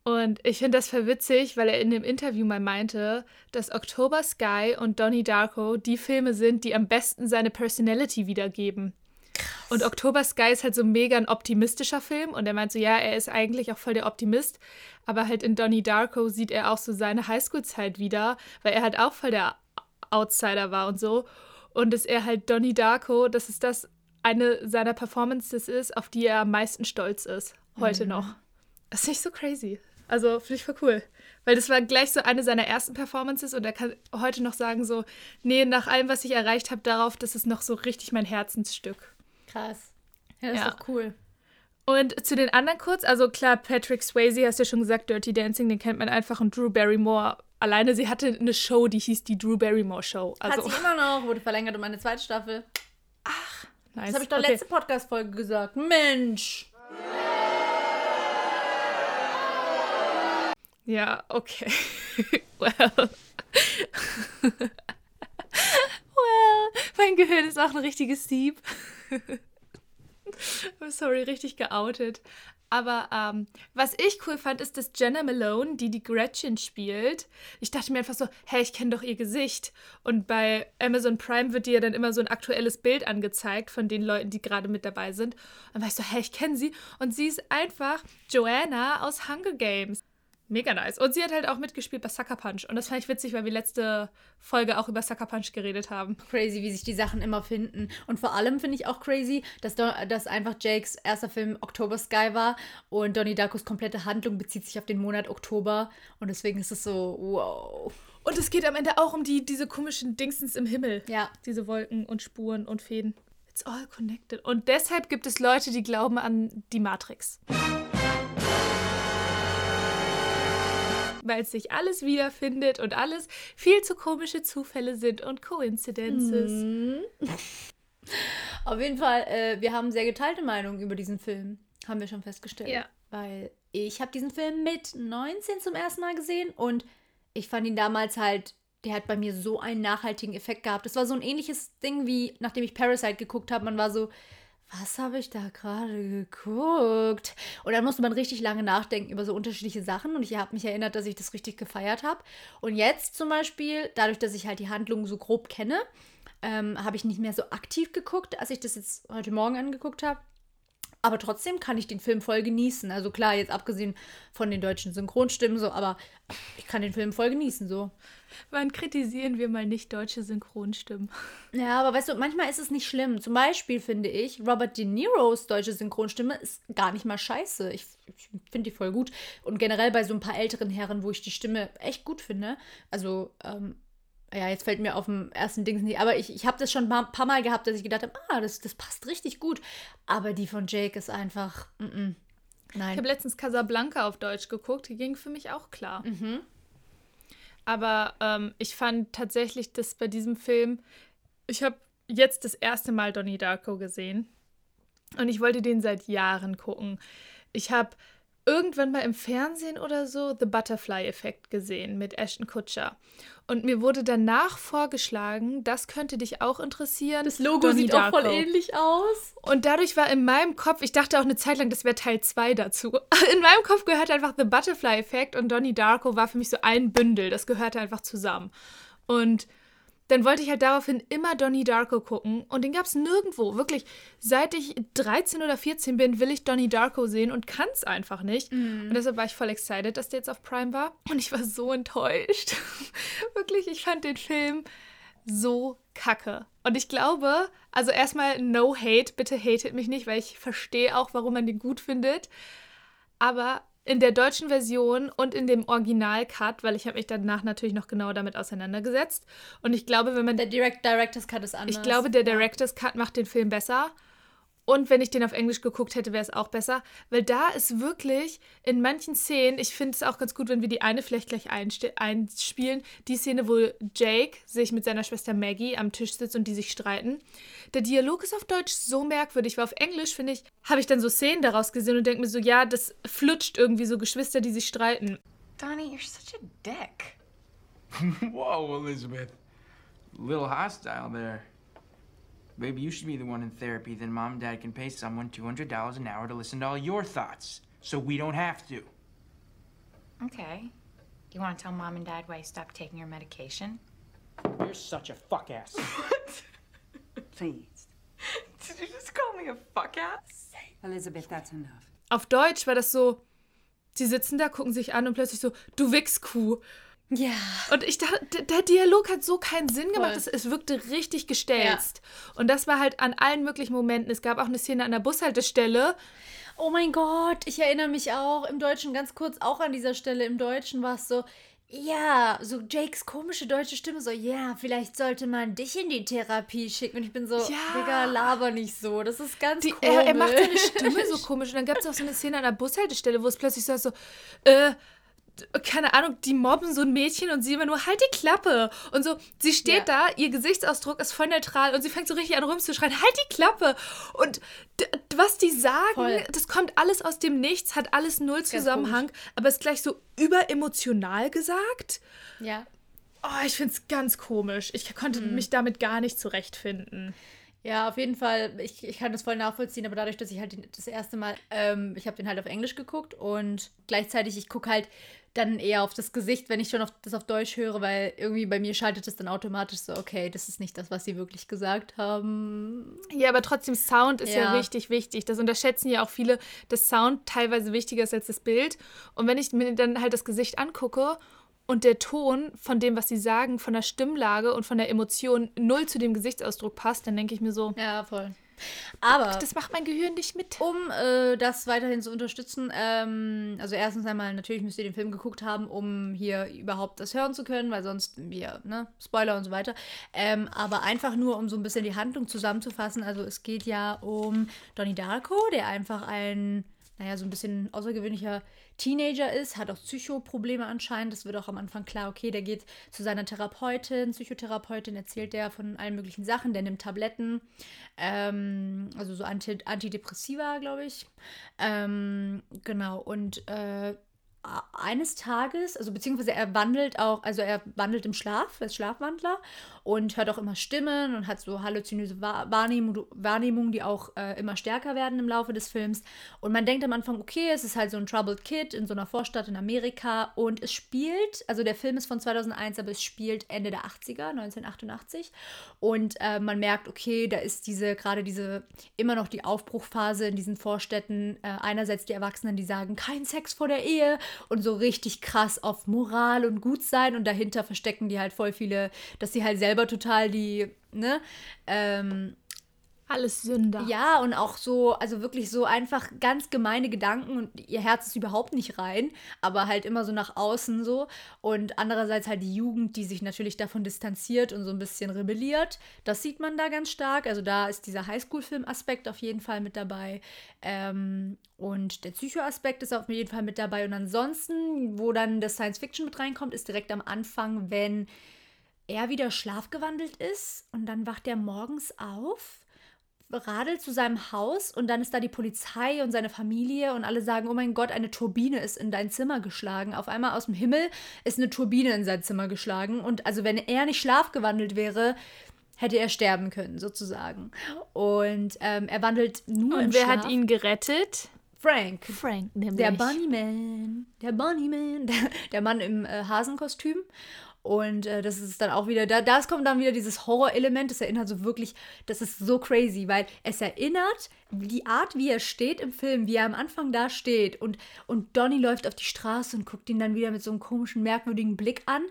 Und ich finde das verwitzig, weil er in dem Interview mal meinte, dass October Sky und Donnie Darko die Filme sind, die am besten seine Personality wiedergeben. Und October Sky ist halt so mega ein optimistischer Film und er meint so, ja, er ist eigentlich auch voll der Optimist, aber halt in Donnie Darko sieht er auch so seine Highschool-Zeit wieder, weil er halt auch voll der Outsider war und so. Und dass er halt Donnie Darko, dass es das eine seiner Performances ist, auf die er am meisten stolz ist, heute noch. Das ist nicht so crazy. Also finde ich voll cool. Weil das war gleich so eine seiner ersten Performances und er kann heute noch sagen so, nee, nach allem, was ich erreicht habe, darauf, das ist noch so richtig mein Herzensstück. Krass. Ja, das Ja. ist doch cool. Und zu den anderen kurz, also klar, Patrick Swayze, hast du ja schon gesagt, Dirty Dancing, den kennt man einfach und Drew Barrymore. Alleine, sie hatte eine Show, die hieß die Drew Barrymore Show. Also, Hat sie immer noch, wurde verlängert um eine zweite Staffel. nice. Das habe ich doch Okay. letzte Podcast-Folge gesagt. Mensch! Ja, okay. *laughs* well. *laughs* well, mein Gehirn ist auch ein richtiges Sieb. *laughs* Sorry, richtig geoutet. Aber ähm, was ich cool fand, ist, dass Jenna Malone, die die Gretchen spielt, ich dachte mir einfach so, hey, ich kenne doch ihr Gesicht. Und bei Amazon Prime wird dir ja dann immer so ein aktuelles Bild angezeigt von den Leuten, die gerade mit dabei sind. Und dann war ich so, hey, ich kenne sie. Und sie ist einfach Joanna aus Hunger Games. Mega nice. Und sie hat halt auch mitgespielt bei Sucker Punch. Und das fand ich witzig, weil wir letzte Folge auch über Sucker Punch geredet haben. Crazy, wie sich die Sachen immer finden. Und vor allem finde ich auch crazy, dass, dass einfach Jakes erster Film October Sky war und Donnie Darkos komplette Handlung bezieht sich auf den Monat Oktober. Und deswegen ist es so, wow. Und es geht am Ende auch um die, diese komischen Dingsens im Himmel. Ja. Diese Wolken und Spuren und Fäden. It's all connected. Und deshalb gibt es Leute, die glauben an die Matrix. Weil sich alles wiederfindet und alles viel zu komische Zufälle sind und Coincidences. Mhm. *laughs* Auf jeden Fall, äh, wir haben sehr geteilte Meinungen über diesen Film, haben wir schon festgestellt. Ja. Weil ich habe diesen Film mit 19 zum ersten Mal gesehen und ich fand ihn damals halt, der hat bei mir so einen nachhaltigen Effekt gehabt. Das war so ein ähnliches Ding wie, nachdem ich Parasite geguckt habe, man war so, was habe ich da gerade geguckt? Und dann musste man richtig lange nachdenken über so unterschiedliche Sachen. Und ich habe mich erinnert, dass ich das richtig gefeiert habe. Und jetzt zum Beispiel, dadurch, dass ich halt die Handlung so grob kenne, ähm, habe ich nicht mehr so aktiv geguckt, als ich das jetzt heute Morgen angeguckt habe. Aber trotzdem kann ich den Film voll genießen. Also klar, jetzt abgesehen von den deutschen Synchronstimmen so, aber ich kann den Film voll genießen so. Wann kritisieren wir mal nicht deutsche Synchronstimmen? *laughs* Ja, aber weißt du, manchmal ist es nicht schlimm. Zum Beispiel finde ich, Robert De Niros deutsche Synchronstimme ist gar nicht mal scheiße. Ich, ich finde die voll gut. Und generell bei so ein paar älteren Herren, wo ich die Stimme echt gut finde. Also, ähm, ja, jetzt fällt mir auf dem ersten Ding nicht, aber ich, ich habe das schon ein paar, paar, Mal gehabt, dass ich gedacht habe, ah, das, das passt richtig gut. Aber die von Jake ist einfach, mm -mm. nein. Ich habe letztens Casablanca auf Deutsch geguckt, die ging für mich auch klar. Mhm. Aber ähm, ich fand tatsächlich, dass bei diesem Film, ich habe jetzt das erste Mal Donnie Darko gesehen und ich wollte den seit Jahren gucken. Ich habe irgendwann mal im Fernsehen oder so The Butterfly-Effekt gesehen mit Ashton Kutcher. Und mir wurde danach vorgeschlagen, das könnte dich auch interessieren. Das Logo Donnie sieht Darko. auch voll ähnlich aus. Und dadurch war in meinem Kopf, ich dachte auch eine Zeit lang, das wäre Teil 2 dazu. *laughs* In meinem Kopf gehört einfach The Butterfly-Effekt und Donnie Darko war für mich so ein Bündel. Das gehörte einfach zusammen. Und dann wollte ich halt daraufhin immer Donnie Darko gucken und den gab es nirgendwo. Wirklich, seit ich 13 oder 14 bin, will ich Donnie Darko sehen und kann es einfach nicht. Mm. Und deshalb war ich voll excited, dass der jetzt auf Prime war. Und ich war so enttäuscht. *laughs* Wirklich, ich fand den Film so kacke. Und ich glaube, also erstmal no hate, bitte hatet mich nicht, weil ich verstehe auch, warum man den gut findet. Aber in der deutschen Version und in dem Original-Cut, weil ich habe mich danach natürlich noch genauer damit auseinandergesetzt. Und ich glaube, wenn man. Der Direct Director's Cut ist anders. Ich glaube, der Director's Cut macht den Film besser. Und wenn ich den auf Englisch geguckt hätte, wäre es auch besser. Weil da ist wirklich in manchen Szenen, ich finde es auch ganz gut, wenn wir die eine vielleicht gleich einspielen, die Szene, wo Jake sich mit seiner Schwester Maggie am Tisch sitzt und die sich streiten. Der Dialog ist auf Deutsch so merkwürdig, weil auf Englisch, finde ich, habe ich dann so Szenen daraus gesehen und denke mir so, ja, das flutscht irgendwie so Geschwister, die sich streiten. Donnie, you're such a dick. *laughs* Whoa, Elizabeth. Little hostile there. Maybe you should be the one in therapy, then mom and dad can pay someone $200 an hour to listen to all your thoughts, so we don't have to. Okay. You want to tell mom and dad why you stopped taking your medication? You're such a fuck ass. What? *laughs* Please. Did you just call me a fuck ass? Elizabeth, that's enough. Auf Deutsch war das so, sie sitzen da, gucken sich an und plötzlich so, du Wichskuh. Ja. Und ich dachte, der Dialog hat so keinen Sinn gemacht. Es, es wirkte richtig gestelzt. Ja. Und das war halt an allen möglichen Momenten. Es gab auch eine Szene an der Bushaltestelle. Oh mein Gott, ich erinnere mich auch im Deutschen ganz kurz auch an dieser Stelle. Im Deutschen war es so, ja, so Jakes komische deutsche Stimme, so, ja, vielleicht sollte man dich in die Therapie schicken. Und ich bin so, ja. Digga, laber nicht so. Das ist ganz die, komisch. Er, er macht seine Stimme so *laughs* komisch. Und dann gab es auch so eine Szene an der Bushaltestelle, wo es plötzlich so, so äh, keine Ahnung, die mobben so ein Mädchen und sie immer nur, halt die Klappe. Und so, sie steht Ja. da, ihr Gesichtsausdruck ist voll neutral und sie fängt so richtig an rumzuschreien, halt die Klappe. Und was die sagen, Voll. das kommt alles aus dem Nichts, hat alles null Zusammenhang, aber ist gleich so überemotional gesagt. Ja. Oh, ich finde es ganz komisch. Ich konnte Mhm. mich damit gar nicht zurechtfinden. Ja, auf jeden Fall, ich, ich kann das voll nachvollziehen, aber dadurch, dass ich halt das erste Mal, ähm, ich habe den halt auf Englisch geguckt und gleichzeitig, ich gucke halt dann eher auf das Gesicht, wenn ich schon auf, das auf Deutsch höre, weil irgendwie bei mir schaltet es dann automatisch so, okay, das ist nicht das, was sie wirklich gesagt haben. Ja, aber trotzdem, Sound ist ja. Ja. richtig wichtig. Das unterschätzen ja auch viele, dass Sound teilweise wichtiger ist als das Bild. Und wenn ich mir dann halt das Gesicht angucke und der Ton von dem, was sie sagen, von der Stimmlage und von der Emotion null zu dem Gesichtsausdruck passt, dann denke ich mir so, Ja, voll. Aber das macht mein Gehirn nicht mit. um äh, das weiterhin zu unterstützen, ähm, also erstens einmal, natürlich müsst ihr den Film geguckt haben, um hier überhaupt das hören zu können, weil sonst wir, ne, Spoiler und so weiter. Ähm, aber einfach nur, um so ein bisschen die Handlung zusammenzufassen. Also es geht ja um Donnie Darko, der einfach ein, naja, so ein bisschen außergewöhnlicher Teenager ist, hat auch Psychoprobleme anscheinend. Das wird auch am Anfang klar, okay, der geht zu seiner Therapeutin, Psychotherapeutin, erzählt der von allen möglichen Sachen, der nimmt Tabletten, ähm, also so Anti Antidepressiva, glaube ich. Ähm, genau, und äh, eines Tages, also beziehungsweise er wandelt auch, also er wandelt im Schlaf, er ist Schlafwandler und hört auch immer Stimmen und hat so halluzinöse Wahr- Wahrnehmung, Wahrnehmungen, die auch äh, immer stärker werden im Laufe des Films. Und man denkt am Anfang, okay, es ist halt so ein Troubled Kid in so einer Vorstadt in Amerika und es spielt, also der Film ist von 2001, aber es spielt Ende der 80er, 1988. Und äh, man merkt, okay, da ist diese, gerade diese, immer noch die Aufbruchphase in diesen Vorstädten. Äh, einerseits die Erwachsenen, die sagen, kein Sex vor der Ehe und so richtig krass auf Moral und Gutsein und dahinter verstecken die halt voll viele, dass sie halt selber total die, ne, ähm, Alles Sünder. ja, und auch so, also wirklich so einfach ganz gemeine Gedanken und ihr Herz ist überhaupt nicht rein, aber halt immer so nach außen so. Und andererseits halt die Jugend, die sich natürlich davon distanziert und so ein bisschen rebelliert. Das sieht man da ganz stark. Also da ist dieser Highschool-Film-Aspekt auf jeden Fall mit dabei. Ähm, und der Psycho-Aspekt ist auf jeden Fall mit dabei. Und ansonsten, wo dann das Science-Fiction mit reinkommt, ist direkt am Anfang, wenn er wieder schlafgewandelt ist und dann wacht er morgens auf radelt zu seinem Haus und dann ist da die Polizei und seine Familie und alle sagen, oh mein Gott, eine Turbine ist in dein Zimmer geschlagen. Auf einmal aus dem Himmel ist eine Turbine in sein Zimmer geschlagen und also wenn er nicht schlafgewandelt wäre, hätte er sterben können sozusagen. Und ähm, er wandelt nur im Und wer Schlaf. hat ihn gerettet? Frank. Frank, nämlich. Der Bunnyman. Der Bunnyman. Der, der Mann im äh, Hasenkostüm. Und äh, das ist dann auch wieder, da das kommt dann wieder dieses Horrorelement. Das erinnert so wirklich, das ist so crazy, weil es erinnert die Art, wie er steht im Film, wie er am Anfang da steht und, und Donnie läuft auf die Straße und guckt ihn dann wieder mit so einem komischen, merkwürdigen Blick an.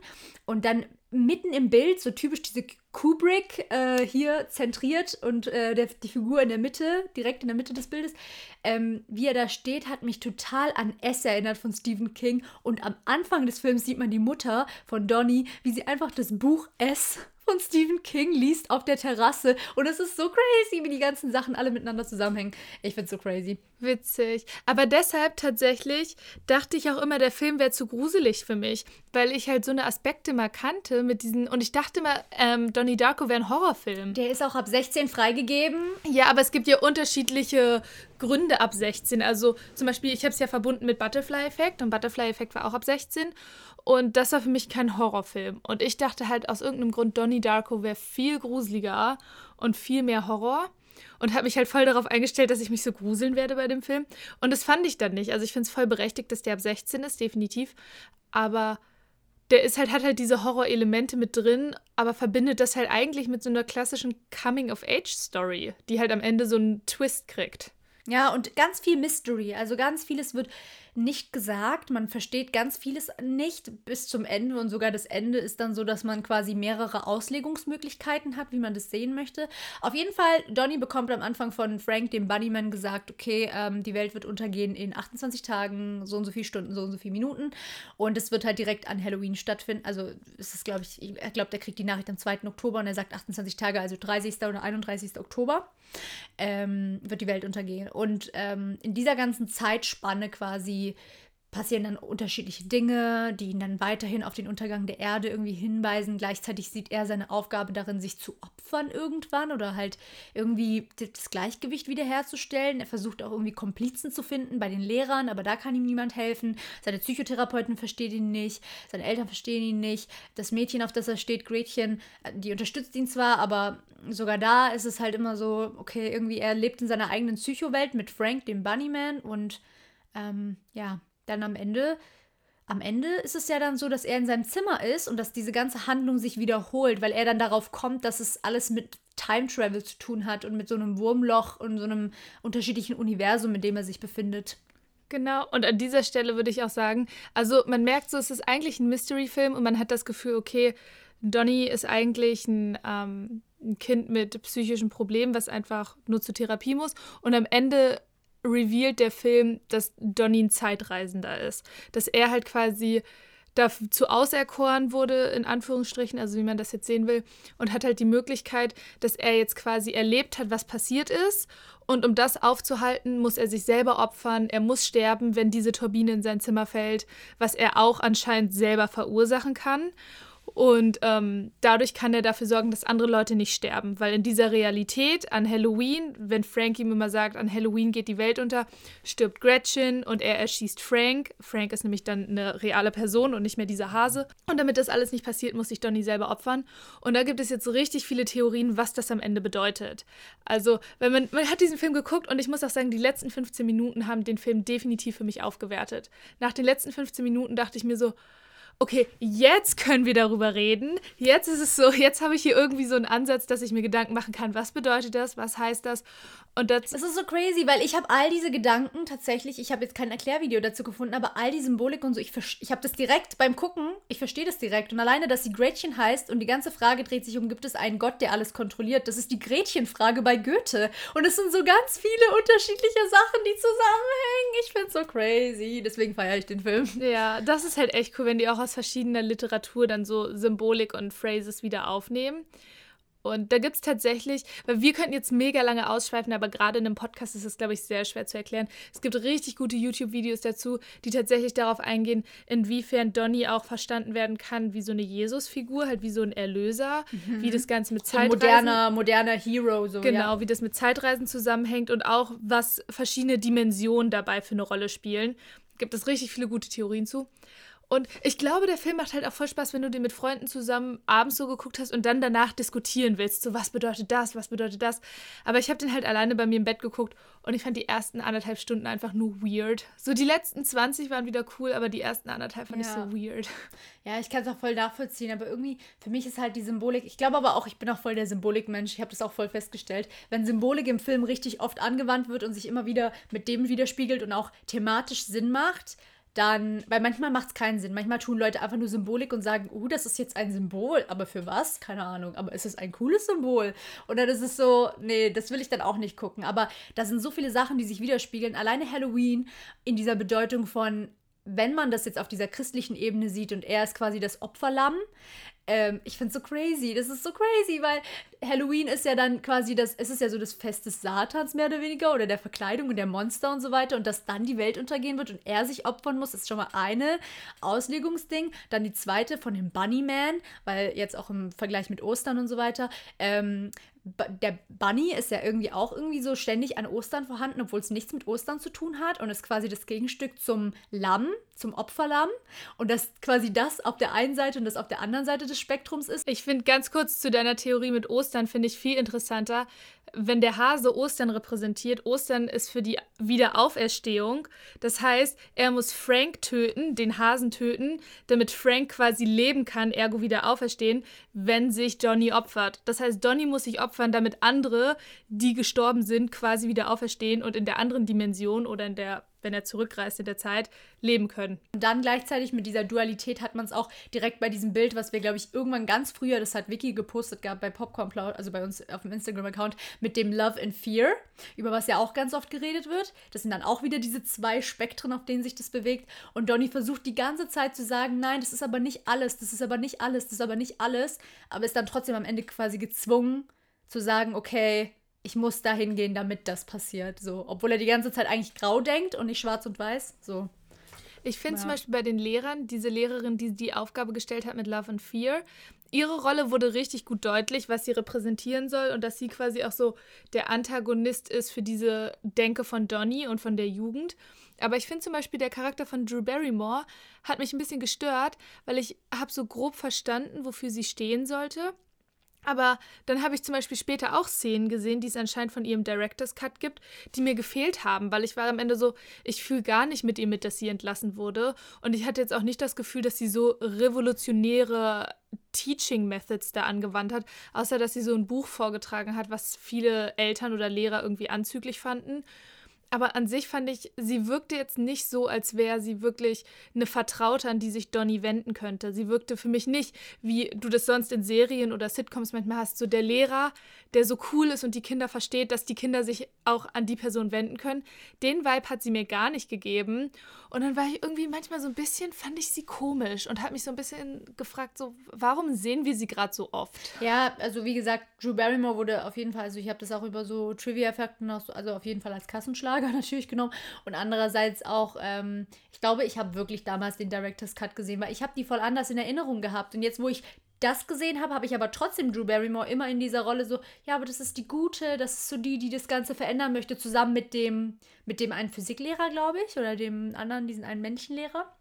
Und dann mitten im Bild, so typisch diese Kubrick äh, hier zentriert und äh, der, die Figur in der Mitte, direkt in der Mitte des Bildes, ähm, wie er da steht, hat mich total an S erinnert von Stephen King. Und am Anfang des Films sieht man die Mutter von Donnie, wie sie einfach das Buch S von Stephen King liest auf der Terrasse. Und es ist so crazy, wie die ganzen Sachen alle miteinander zusammenhängen. Ich find's so crazy. Witzig. Aber deshalb tatsächlich dachte ich auch immer, der Film wäre zu gruselig für mich, weil ich halt so eine Aspekte mal kannte mit diesen. Und ich dachte immer, ähm, Donnie Darko wäre ein Horrorfilm. Der ist auch ab 16 freigegeben. Ja, aber es gibt ja unterschiedliche Gründe ab 16. Also zum Beispiel, ich habe es ja verbunden mit Butterfly Effect und Butterfly Effect war auch ab 16. Und das war für mich kein Horrorfilm. Und ich dachte halt aus irgendeinem Grund, Donnie Darko wäre viel gruseliger und viel mehr Horror. Und habe mich halt voll darauf eingestellt, dass ich mich so gruseln werde bei dem Film. Und das fand ich dann nicht. Also ich finde es voll berechtigt, dass der ab 16 ist, definitiv. Aber der ist halt, hat halt diese Horror-Elemente mit drin, aber verbindet das halt eigentlich mit so einer klassischen Coming-of-Age-Story, die halt am Ende so einen Twist kriegt. Ja, und ganz viel Mystery. Also ganz vieles wird nicht gesagt. Man versteht ganz vieles nicht bis zum Ende. Und sogar das Ende ist dann so, dass man quasi mehrere Auslegungsmöglichkeiten hat, wie man das sehen möchte. Auf jeden Fall, Donny bekommt am Anfang von Frank, dem Bunnyman, gesagt, okay, ähm, die Welt wird untergehen in 28 Tagen, so und so viele Stunden, so und so viele Minuten. Und es wird halt direkt an Halloween stattfinden. Also es ist, glaube ich, ich glaube, der kriegt die Nachricht am 2. Oktober und er sagt 28 Tage, also 30. oder 31. Oktober ähm, wird die Welt untergehen. Und ähm, in dieser ganzen Zeitspanne quasi passieren dann unterschiedliche Dinge, die ihn dann weiterhin auf den Untergang der Erde irgendwie hinweisen. Gleichzeitig sieht er seine Aufgabe darin, sich zu opfern irgendwann oder halt irgendwie das Gleichgewicht wiederherzustellen. Er versucht auch irgendwie Komplizen zu finden bei den Lehrern, aber da kann ihm niemand helfen. Seine Psychotherapeuten verstehen ihn nicht, seine Eltern verstehen ihn nicht. Das Mädchen, auf das er steht, Gretchen, äh, die unterstützt ihn zwar, aber sogar da ist es halt immer so, okay, irgendwie er lebt in seiner eigenen Psychowelt mit Frank, dem Bunnyman und ähm, ja, dann am Ende, am Ende ist es ja dann so, dass er in seinem Zimmer ist und dass diese ganze Handlung sich wiederholt, weil er dann darauf kommt, dass es alles mit Time Travel zu tun hat und mit so einem Wurmloch und so einem unterschiedlichen Universum, in dem er sich befindet. Genau, und an dieser Stelle würde ich auch sagen, also man merkt so, es ist eigentlich ein Mystery-Film und man hat das Gefühl, okay, Donny ist eigentlich ein, ähm, ein Kind mit psychischen Problemen, was einfach nur zur Therapie muss. Und am Ende revealed der Film, dass Donnie ein Zeitreisender ist. Dass er halt quasi dazu auserkoren wurde, in Anführungsstrichen, also wie man das jetzt sehen will, und hat halt die Möglichkeit, dass er jetzt quasi erlebt hat, was passiert ist. Und um das aufzuhalten, muss er sich selber opfern. Er muss sterben, wenn diese Turbine in sein Zimmer fällt, was er auch anscheinend selber verursachen kann. Und ähm, dadurch kann er dafür sorgen, dass andere Leute nicht sterben. Weil in dieser Realität an Halloween, wenn Frank ihm immer sagt, an Halloween geht die Welt unter, stirbt Gretchen und er erschießt Frank. Frank ist nämlich dann eine reale Person und nicht mehr dieser Hase. Und damit das alles nicht passiert, muss sich Donny selber opfern. Und da gibt es jetzt richtig viele Theorien, was das am Ende bedeutet. Also, wenn man, man hat diesen Film geguckt und ich muss auch sagen, die letzten 15 Minuten haben den Film definitiv für mich aufgewertet. Nach den letzten 15 Minuten dachte ich mir so, okay, jetzt können wir darüber reden. Jetzt ist es so, jetzt habe ich hier irgendwie so einen Ansatz, dass ich mir Gedanken machen kann, was bedeutet das, was heißt das. Und das, das ist so crazy, weil ich habe all diese Gedanken tatsächlich, ich habe jetzt kein Erklärvideo dazu gefunden, aber all die Symbolik und so, ich, ich habe das direkt beim Gucken, ich verstehe das direkt. Und alleine, dass sie Gretchen heißt und die ganze Frage dreht sich um, gibt es einen Gott, der alles kontrolliert? Das ist die Gretchenfrage bei Goethe. Und es sind so ganz viele unterschiedliche Sachen, die zusammenhängen. Ich finde es so crazy. Deswegen feiere ich den Film. Ja, das ist halt echt cool, wenn die auch aus verschiedener Literatur dann so Symbolik und Phrases wieder aufnehmen. Und da gibt es tatsächlich, weil wir könnten jetzt mega lange ausschweifen, aber gerade in einem Podcast ist es, glaube ich, sehr schwer zu erklären. Es gibt richtig gute YouTube-Videos dazu, die tatsächlich darauf eingehen, inwiefern Donny auch verstanden werden kann wie so eine Jesus-Figur, halt wie so ein Erlöser, mhm. wie das Ganze mit Zeitreisen... So moderner, moderner Hero, so, Genau, ja. wie das mit Zeitreisen zusammenhängt und auch, was verschiedene Dimensionen dabei für eine Rolle spielen. Gibt es richtig viele gute Theorien zu. Und ich glaube, der Film macht halt auch voll Spaß, wenn du den mit Freunden zusammen abends so geguckt hast und dann danach diskutieren willst. So, was bedeutet das, was bedeutet das? Aber ich habe den halt alleine bei mir im Bett geguckt und ich fand die ersten anderthalb Stunden einfach nur weird. So, die letzten 20 waren wieder cool, aber die ersten anderthalb fand ja. ich so weird. Ja, ich kann es auch voll nachvollziehen, aber irgendwie, für mich ist halt die Symbolik, ich glaube aber auch, ich bin auch voll der Symbolikmensch, ich habe das auch voll festgestellt. Wenn Symbolik im Film richtig oft angewandt wird und sich immer wieder mit dem widerspiegelt und auch thematisch Sinn macht, dann, weil manchmal macht es keinen Sinn. Manchmal tun Leute einfach nur Symbolik und sagen, oh, das ist jetzt ein Symbol, aber für was? Keine Ahnung. Aber es ist ein cooles Symbol. Und dann ist es so, nee, das will ich dann auch nicht gucken. Aber da sind so viele Sachen, die sich widerspiegeln. Alleine Halloween in dieser Bedeutung von, wenn man das jetzt auf dieser christlichen Ebene sieht und er ist quasi das Opferlamm, ähm, ich finde es so crazy. Das ist so crazy, weil Halloween ist ja dann quasi das, es ist ja so das Fest des Satans mehr oder weniger oder der Verkleidung und der Monster und so weiter und dass dann die Welt untergehen wird und er sich opfern muss, ist schon mal eine Auslegungsding. Dann die zweite von dem Bunnyman, weil jetzt auch im Vergleich mit Ostern und so weiter, ähm, der Bunny ist ja irgendwie auch irgendwie so ständig an Ostern vorhanden, obwohl es nichts mit Ostern zu tun hat und ist quasi das Gegenstück zum Lamm, zum Opferlamm und dass quasi das auf der einen Seite und das auf der anderen Seite des Spektrums ist. Ich finde ganz kurz zu deiner Theorie mit Ostern finde ich viel interessanter, wenn der Hase Ostern repräsentiert, Ostern ist für die Wiederauferstehung. Das heißt, er muss Frank töten, den Hasen töten, damit Frank quasi leben kann, ergo wieder auferstehen, wenn sich Johnny opfert. Das heißt, Donny muss sich opfern, damit andere, die gestorben sind, quasi wieder auferstehen und in der anderen Dimension oder in der wenn er zurückreist in der Zeit, leben können. Und dann gleichzeitig mit dieser Dualität hat man es auch direkt bei diesem Bild, was wir, glaube ich, irgendwann ganz früher, das hat Vicky gepostet gehabt bei Popcorn Cloud, also bei uns auf dem Instagram-Account, mit dem Love and Fear, über was ja auch ganz oft geredet wird. Das sind dann auch wieder diese zwei Spektren, auf denen sich das bewegt. Und Donny versucht die ganze Zeit zu sagen, nein, das ist aber nicht alles, das ist aber nicht alles, das ist aber nicht alles, aber ist dann trotzdem am Ende quasi gezwungen zu sagen, okay, ich muss da hingehen, damit das passiert. So, obwohl er die ganze Zeit eigentlich grau denkt und nicht schwarz und weiß. So. Ich finde Ja. zum Beispiel bei den Lehrern, diese Lehrerin, die die Aufgabe gestellt hat mit Love and Fear, ihre Rolle wurde richtig gut deutlich, was sie repräsentieren soll und dass sie quasi auch so der Antagonist ist für diese Denke von Donny und von der Jugend. Aber ich finde zum Beispiel, der Charakter von Drew Barrymore hat mich ein bisschen gestört, weil ich habe so grob verstanden, wofür sie stehen sollte. Aber dann habe ich zum Beispiel später auch Szenen gesehen, die es anscheinend von ihrem Director's Cut gibt, die mir gefehlt haben, weil ich war am Ende so, ich fühle gar nicht mit ihr mit, dass sie entlassen wurde. Und ich hatte jetzt auch nicht das Gefühl, dass sie so revolutionäre Teaching Methods da angewandt hat, außer dass sie so ein Buch vorgetragen hat, was viele Eltern oder Lehrer irgendwie anzüglich fanden. Aber an sich fand ich, sie wirkte jetzt nicht so, als wäre sie wirklich eine Vertraute, an die sich Donny wenden könnte. Sie wirkte für mich nicht, wie du das sonst in Serien oder Sitcoms manchmal hast, so der Lehrer, der so cool ist und die Kinder versteht, dass die Kinder sich auch an die Person wenden können. Den Vibe hat sie mir gar nicht gegeben. Und dann war ich irgendwie manchmal so ein bisschen, fand ich sie komisch und habe mich so ein bisschen gefragt, so, warum sehen wir sie gerade so oft? Ja, also wie gesagt, Drew Barrymore wurde auf jeden Fall, also ich habe das auch über so Trivia-Fakten noch so, also auf jeden Fall als Kassenschlager *laughs* natürlich genommen. Und andererseits auch, ähm, ich glaube, ich habe wirklich damals den Director's Cut gesehen, weil ich habe die voll anders in Erinnerung gehabt. Und jetzt, wo ich das gesehen habe, habe ich aber trotzdem Drew Barrymore immer in dieser Rolle so, ja, aber das ist die Gute, das ist so die, die das Ganze verändern möchte, zusammen mit dem, mit dem einen Physiklehrer, glaube ich, oder dem anderen, diesen einen Menschenlehrer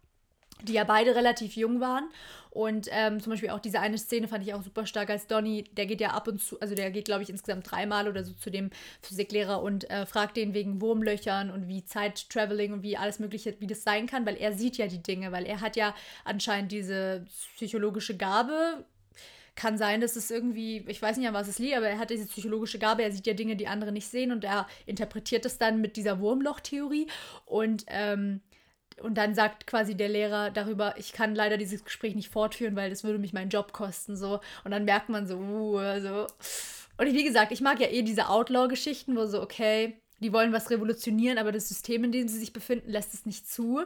die ja beide relativ jung waren. Und ähm, zum Beispiel auch diese eine Szene fand ich auch super stark, als Donny, der geht ja ab und zu, also der geht, glaube ich, insgesamt dreimal oder so zu dem Physiklehrer und äh, fragt den wegen Wurmlöchern und wie Zeit-Traveling und wie alles Mögliche, wie das sein kann, weil er sieht ja die Dinge, weil er hat ja anscheinend diese psychologische Gabe. Kann sein, dass es irgendwie, ich weiß nicht, an was es liegt, aber er hat diese psychologische Gabe, er sieht ja Dinge, die andere nicht sehen und er interpretiert es dann mit dieser Wurmloch-Theorie und ähm, und dann sagt quasi der Lehrer darüber, ich kann leider dieses Gespräch nicht fortführen, weil das würde mich meinen Job kosten, so. Und dann merkt man so, uh, so. Und wie gesagt, ich mag ja eh diese Outlaw-Geschichten, wo so, okay, die wollen was revolutionieren, aber das System, in dem sie sich befinden, lässt es nicht zu.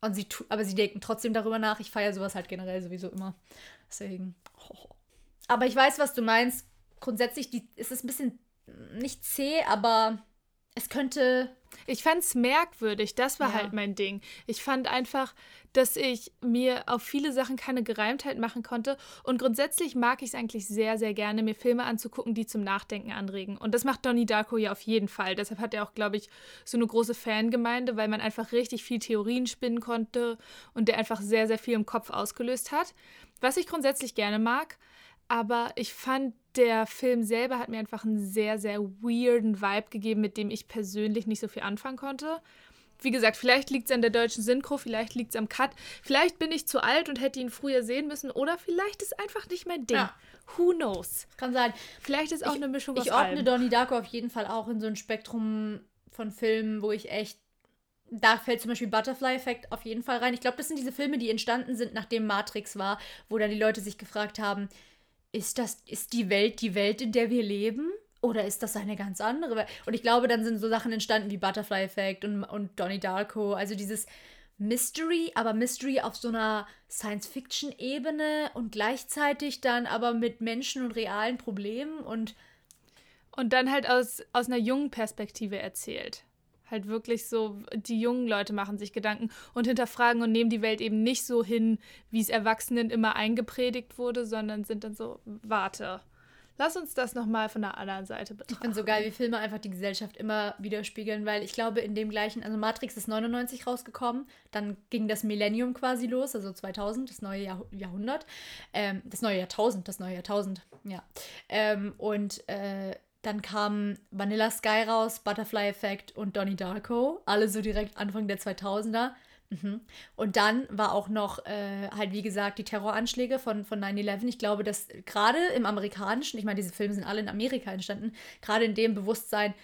Und sie aber sie denken trotzdem darüber nach. Ich feiere sowas halt generell sowieso immer. Deswegen. Aber ich weiß, was du meinst. Grundsätzlich die, ist es ein bisschen nicht zäh, aber es könnte Ich fand es merkwürdig, das war Ja. halt mein Ding. Ich fand einfach, dass ich mir auf viele Sachen keine Gereimtheit machen konnte. Und grundsätzlich mag ich es eigentlich sehr, sehr gerne, mir Filme anzugucken, die zum Nachdenken anregen. Und das macht Donnie Darko ja auf jeden Fall. Deshalb hat er auch, glaube ich, so eine große Fangemeinde, weil man einfach richtig viel Theorien spinnen konnte und der einfach sehr, sehr viel im Kopf ausgelöst hat. Was ich grundsätzlich gerne mag. Aber ich fand, der Film selber hat mir einfach einen sehr, sehr weirden Vibe gegeben, mit dem ich persönlich nicht so viel anfangen konnte. Wie gesagt, vielleicht liegt es an der deutschen Synchro, vielleicht liegt es am Cut, vielleicht bin ich zu alt und hätte ihn früher sehen müssen oder vielleicht ist einfach nicht mein Ding. Ja. Who knows? kann sein. Vielleicht ist auch eine Mischung aus Ich ordne allem. Donnie Darko auf jeden Fall auch in so ein Spektrum von Filmen, wo ich echt. Da fällt zum Beispiel Butterfly Effect auf jeden Fall rein. Ich glaube, das sind diese Filme, die entstanden sind, nachdem Matrix war, wo dann die Leute sich gefragt haben, ist das, ist die Welt die Welt, in der wir leben? Oder ist das eine ganz andere Welt? Und ich glaube, dann sind so Sachen entstanden wie Butterfly Effect und, und Donnie Darko. Also dieses Mystery, aber Mystery auf so einer Science-Fiction-Ebene und gleichzeitig dann aber mit Menschen und realen Problemen und Und dann halt aus, aus einer jungen Perspektive erzählt. Halt wirklich so, die jungen Leute machen sich Gedanken und hinterfragen und nehmen die Welt eben nicht so hin, wie es Erwachsenen immer eingepredigt wurde, sondern sind dann so, warte, lass uns das nochmal von der anderen Seite Ich betrachten. finde so geil, wie Filme einfach die Gesellschaft immer widerspiegeln, weil ich glaube, in dem gleichen, also Matrix ist 99 rausgekommen, dann ging das Millennium quasi los, also 2000, das neue Jahr, Jahrhundert, ähm, das neue Jahrtausend, das neue Jahrtausend, ja. Ähm, und äh, dann kam Vanilla Sky raus, Butterfly Effect und Donnie Darko, alle so direkt Anfang der 2000er. Mhm. Und dann war auch noch äh, halt, wie gesagt, die Terroranschläge von, von 9-11. Ich glaube, dass gerade im amerikanischen, ich meine, diese Filme sind alle in Amerika entstanden, gerade in dem Bewusstsein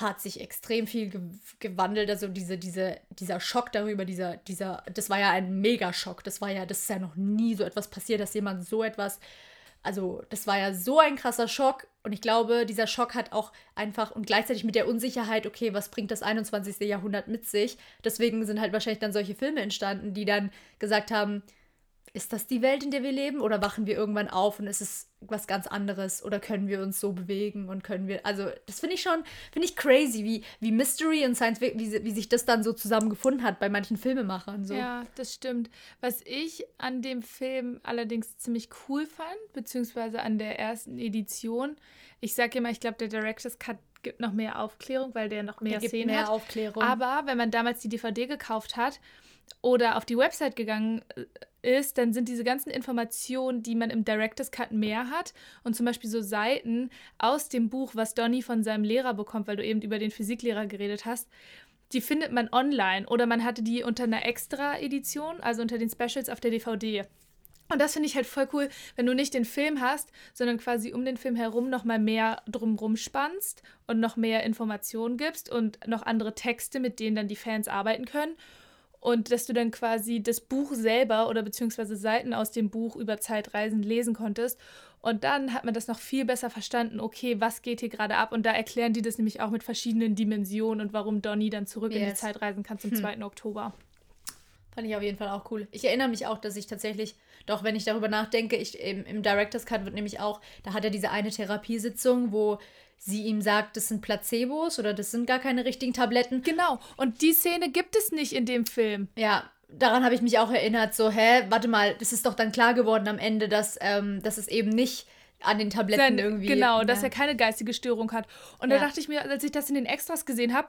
hat sich extrem viel ge gewandelt. Also diese, diese, dieser Schock darüber, dieser, dieser, das war ja ein Megaschock. Das war ja, das ist ja noch nie so etwas passiert, dass jemand so etwas, also das war ja so ein krasser Schock. Und ich glaube, dieser Schock hat auch einfach und gleichzeitig mit der Unsicherheit, okay, was bringt das 21. Jahrhundert mit sich? Deswegen sind halt wahrscheinlich dann solche Filme entstanden, die dann gesagt haben, ist das die Welt, in der wir leben? Oder wachen wir irgendwann auf und ist es was ganz anderes? Oder können wir uns so bewegen und können wir, also das finde ich schon, finde ich crazy, wie, wie Mystery und Science Fiction, wie, wie sich das dann so zusammengefunden hat bei manchen Filmemachern. So. Ja, das stimmt. Was ich an dem Film allerdings ziemlich cool fand, beziehungsweise an der ersten Edition, ich sage immer, ich glaube, der Director's Cut gibt noch mehr Aufklärung, weil der noch mehr Der Szenen mehr hat. Aufklärung. Aber wenn man damals die DVD gekauft hat oder auf die Website gegangen äh, ist, dann sind diese ganzen Informationen, die man im Director's Cut mehr hat und zum Beispiel so Seiten aus dem Buch, was Donny von seinem Lehrer bekommt, weil du eben über den Physiklehrer geredet hast, die findet man online oder man hatte die unter einer Extra-Edition, also unter den Specials auf der DVD. Und das finde ich halt voll cool, wenn du nicht den Film hast, sondern quasi um den Film herum noch mal mehr drumrum spannst und noch mehr Informationen gibst und noch andere Texte, mit denen dann die Fans arbeiten können. Und dass du dann quasi das Buch selber oder beziehungsweise Seiten aus dem Buch über Zeitreisen lesen konntest. Und dann hat man das noch viel besser verstanden, okay, was geht hier gerade ab? Und da erklären die das nämlich auch mit verschiedenen Dimensionen und warum Donny dann zurück in die Yes. Zeit reisen kann zum 2. Oktober. Fand ich auf jeden Fall auch cool. Ich erinnere mich auch, dass ich tatsächlich, doch wenn ich darüber nachdenke, ich, im, im Director's Cut wird nämlich auch, da hat er diese eine Therapiesitzung, wo sie ihm sagt, das sind Placebos oder das sind gar keine richtigen Tabletten. Genau. Und die Szene gibt es nicht in dem Film. Ja, daran habe ich mich auch erinnert, so, hä, warte mal, das ist doch dann klar geworden am Ende, dass, ähm, dass es eben nicht an den Tabletten Sein, irgendwie. genau, ja. dass er keine geistige Störung hat. Und da Ja. dachte ich mir, als ich das in den Extras gesehen habe,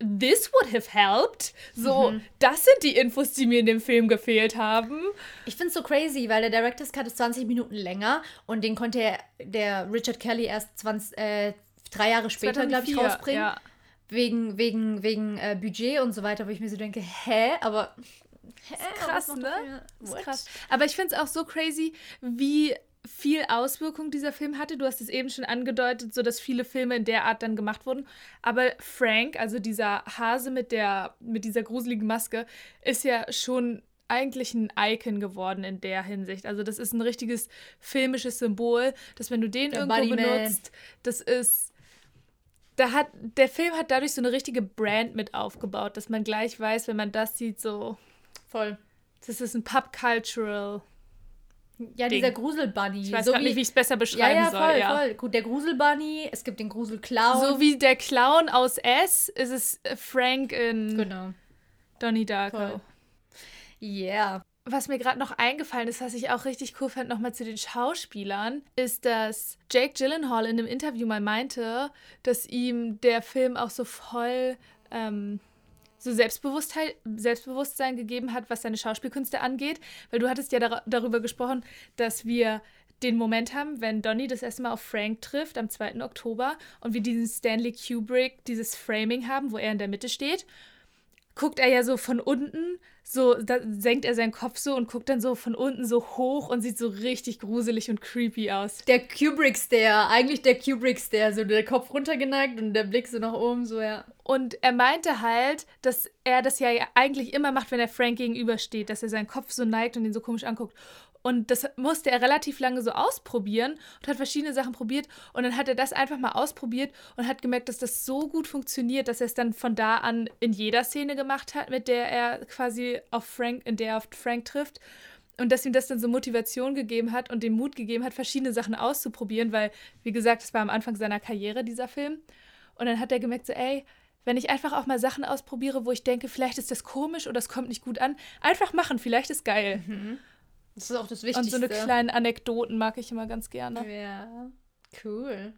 this would have helped. So, Mhm. das sind die Infos, die mir in dem Film gefehlt haben. Ich finde es so crazy, weil der Director's Cut ist 20 Minuten länger und den konnte er, der Richard Kelly erst 20, äh, drei Jahre später, glaube ich, 2004, rausbringen. Ja. Wegen, wegen, wegen äh, Budget und so weiter, wo ich mir so denke, hä? Aber. Hä? krass, Was macht ne? ist krass. Aber ich finde es auch so crazy, wie viel Auswirkung dieser Film hatte. Du hast es eben schon angedeutet, so dass viele Filme in der Art dann gemacht wurden. Aber Frank, also dieser Hase mit der mit dieser gruseligen Maske, ist ja schon eigentlich ein Icon geworden in der Hinsicht. Also das ist ein richtiges filmisches Symbol, dass wenn du den Der irgendwo Bunny Man. benutzt, das ist da hat der Film hat dadurch so eine richtige Brand mit aufgebaut, dass man gleich weiß, wenn man das sieht, so Voll. das ist ein Pub Cultural. Ja, Ding. dieser Gruselbunny. Ich weiß so nicht, wie ich es besser ja, beschreiben ja, soll. voll, ja. voll. Gut, der Gruselbunny, es gibt den Gruselclown. So wie der Clown aus S ist es äh, Frank in Genau. Donnie Darko. Voll. Yeah. Was mir gerade noch eingefallen ist, was ich auch richtig cool fand, nochmal zu den Schauspielern, ist, dass Jake Gyllenhaal in einem Interview mal meinte, dass ihm der Film auch so voll ähm, so Selbstbewusstheit, Selbstbewusstsein gegeben hat, was seine Schauspielkünste angeht. Weil du hattest ja dar darüber gesprochen, dass wir den Moment haben, wenn Donnie das erste Mal auf Frank trifft am 2. Oktober und wir diesen Stanley Kubrick, dieses Framing haben, wo er in der Mitte steht guckt er ja so von unten, so da senkt er seinen Kopf so und guckt dann so von unten so hoch und sieht so richtig gruselig und creepy aus. Der Kubrick-Stare, eigentlich der Kubrick-Stare, so der Kopf runtergeneigt und der Blick so nach oben, so ja. Und er meinte halt, dass er das ja eigentlich immer macht, wenn er Frank gegenübersteht, dass er seinen Kopf so neigt und ihn so komisch anguckt. Und das musste er relativ lange so ausprobieren und hat verschiedene Sachen probiert. Und dann hat er das einfach mal ausprobiert und hat gemerkt, dass das so gut funktioniert, dass er es dann von da an in jeder Szene gemacht hat, mit der er quasi auf Frank, in der er auf Frank trifft. Und dass ihm das dann so Motivation gegeben hat und den Mut gegeben hat, verschiedene Sachen auszuprobieren, weil, wie gesagt, es war am Anfang seiner Karriere, dieser Film. Und dann hat er gemerkt, so, ey, wenn ich einfach auch mal Sachen ausprobiere, wo ich denke, vielleicht ist das komisch oder es kommt nicht gut an, einfach machen, vielleicht ist geil. Das ist auch das Und Wichtigste. so eine kleinen Anekdoten mag ich immer ganz gerne. Ja, cool.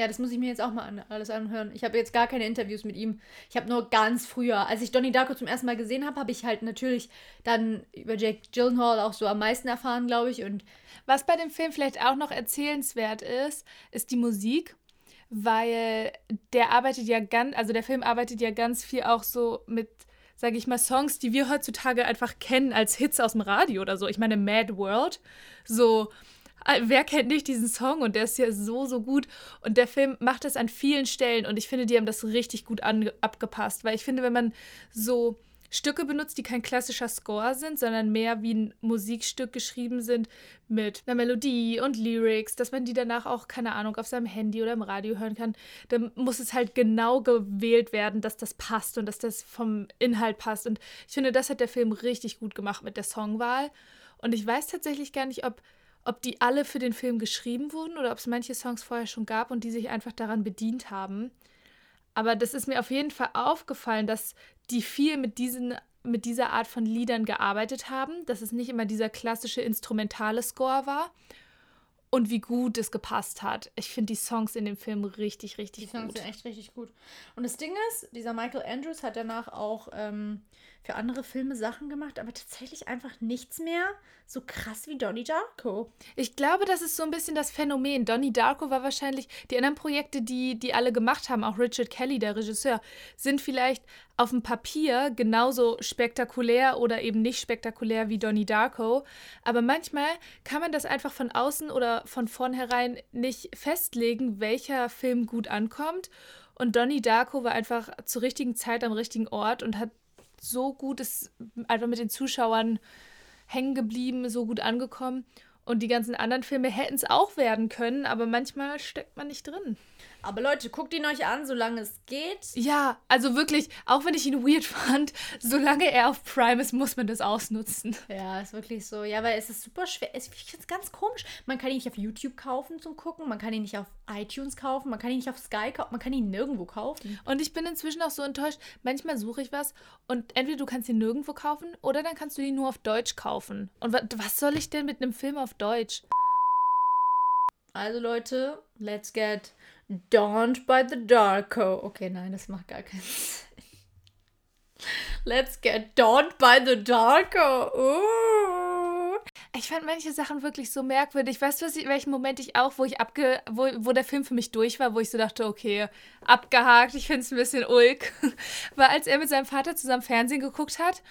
Ja, das muss ich mir jetzt auch mal an, alles anhören. Ich habe jetzt gar keine Interviews mit ihm. Ich habe nur ganz früher, als ich Donnie Darko zum ersten Mal gesehen habe, habe ich halt natürlich dann über Jake Gyllenhaal auch so am meisten erfahren, glaube ich. Und Was bei dem Film vielleicht auch noch erzählenswert ist, ist die Musik, weil der arbeitet ja ganz, also der Film arbeitet ja ganz viel auch so mit, sage ich mal, Songs, die wir heutzutage einfach kennen als Hits aus dem Radio oder so. Ich meine, Mad World, so. äh, Wer kennt nicht diesen Song und der ist ja so, so gut. Und der Film macht das an vielen Stellen und ich finde, die haben das richtig gut abgepasst, weil ich finde, wenn man so Stücke benutzt, die kein klassischer Score sind, sondern mehr wie ein Musikstück geschrieben sind mit einer Melodie und Lyrics, dass man die danach auch, keine Ahnung, auf seinem Handy oder im Radio hören kann, dann muss es halt genau gewählt werden, dass das passt und dass das vom Inhalt passt. Und ich finde, das hat der Film richtig gut gemacht mit der Songwahl. Und ich weiß tatsächlich gar nicht, ob, ob die alle für den Film geschrieben wurden oder ob es manche Songs vorher schon gab und die sich einfach daran bedient haben. Aber das ist mir auf jeden Fall aufgefallen, dass die viel mit diesen mit dieser Art von Liedern gearbeitet haben, dass es nicht immer dieser klassische instrumentale Score war und wie gut es gepasst hat. Ich finde die Songs in dem Film richtig, richtig Die Songs gut. sind echt richtig gut. Und das Ding ist, dieser Michael Andrews hat danach auch ähm, für andere Filme Sachen gemacht, aber tatsächlich einfach nichts mehr so krass wie Donnie Darko. Ich glaube, das ist so ein bisschen das Phänomen. Donnie Darko war wahrscheinlich, die anderen Projekte, die die alle gemacht haben, auch Richard Kelly, der Regisseur, sind vielleicht auf dem Papier genauso spektakulär oder eben nicht spektakulär wie Donnie Darko. Aber manchmal kann man das einfach von außen oder von vornherein nicht festlegen, welcher Film gut ankommt. Und Donnie Darko war einfach zur richtigen Zeit am richtigen Ort und hat so gut, ist einfach mit den Zuschauern hängen geblieben, so gut angekommen. Und die ganzen anderen Filme hätten es auch werden können, aber manchmal steckt man nicht drin. Aber Leute, guckt ihn euch an, solange es geht. Ja, also wirklich, auch wenn ich ihn weird fand, solange er auf Prime ist, muss man das ausnutzen. Ja, ist wirklich so. Ja, weil es ist super schwer. Es- Ich finde es ganz komisch. Man kann ihn nicht auf YouTube kaufen zum Gucken. Man kann ihn nicht auf iTunes kaufen. Man kann ihn nicht auf Sky kaufen. Man kann ihn nirgendwo kaufen. Und ich bin inzwischen auch so enttäuscht. Manchmal suche ich was und entweder du kannst ihn nirgendwo kaufen oder dann kannst du ihn nur auf Deutsch kaufen. Und wa was soll ich denn mit einem Film auf Deutsch? Also Leute, let's get dawned by the Darko. Okay, nein, das macht gar keinen *laughs* Sinn. Let's get dawned by the Darko. Uh. Ich fand manche Sachen wirklich so merkwürdig. Weißt du, was ich, welchen Moment ich auch, wo ich abge, wo, wo der Film für mich durch war, wo ich so dachte, okay, abgehakt, ich finde es ein bisschen ulk, *laughs* war, als er mit seinem Vater zusammen Fernsehen geguckt hat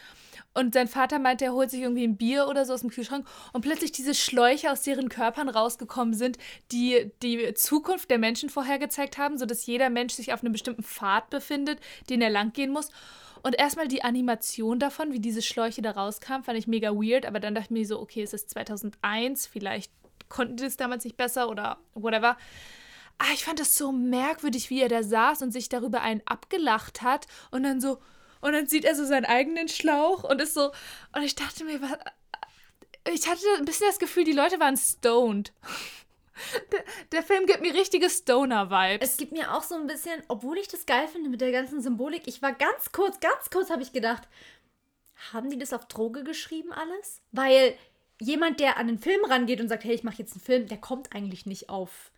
und sein Vater meinte, er holt sich irgendwie ein Bier oder so aus dem Kühlschrank und plötzlich diese Schläuche aus deren Körpern rausgekommen sind, die die Zukunft der Menschen vorhergezeigt haben, sodass jeder Mensch sich auf einem bestimmten Pfad befindet, den er langgehen muss. Und erstmal die Animation davon, wie diese Schläuche da rauskamen, fand ich mega weird. Aber dann dachte ich mir so, okay, es ist 2001, vielleicht konnten die das damals nicht besser oder whatever. Ah, ich fand das so merkwürdig, wie er da saß und sich darüber einen abgelacht hat und dann so, und dann sieht er so seinen eigenen Schlauch und ist so, und ich dachte mir, was, ich hatte ein bisschen das Gefühl, die Leute waren stoned. *laughs* Der, der Film gibt mir richtige Stoner-Vibes. Es gibt mir auch so ein bisschen, obwohl ich das geil finde mit der ganzen Symbolik, ich war ganz kurz, ganz kurz habe ich gedacht, haben die das auf Droge geschrieben alles? Weil jemand, der an den Film rangeht und sagt, hey, ich mache jetzt einen Film, der kommt eigentlich nicht auf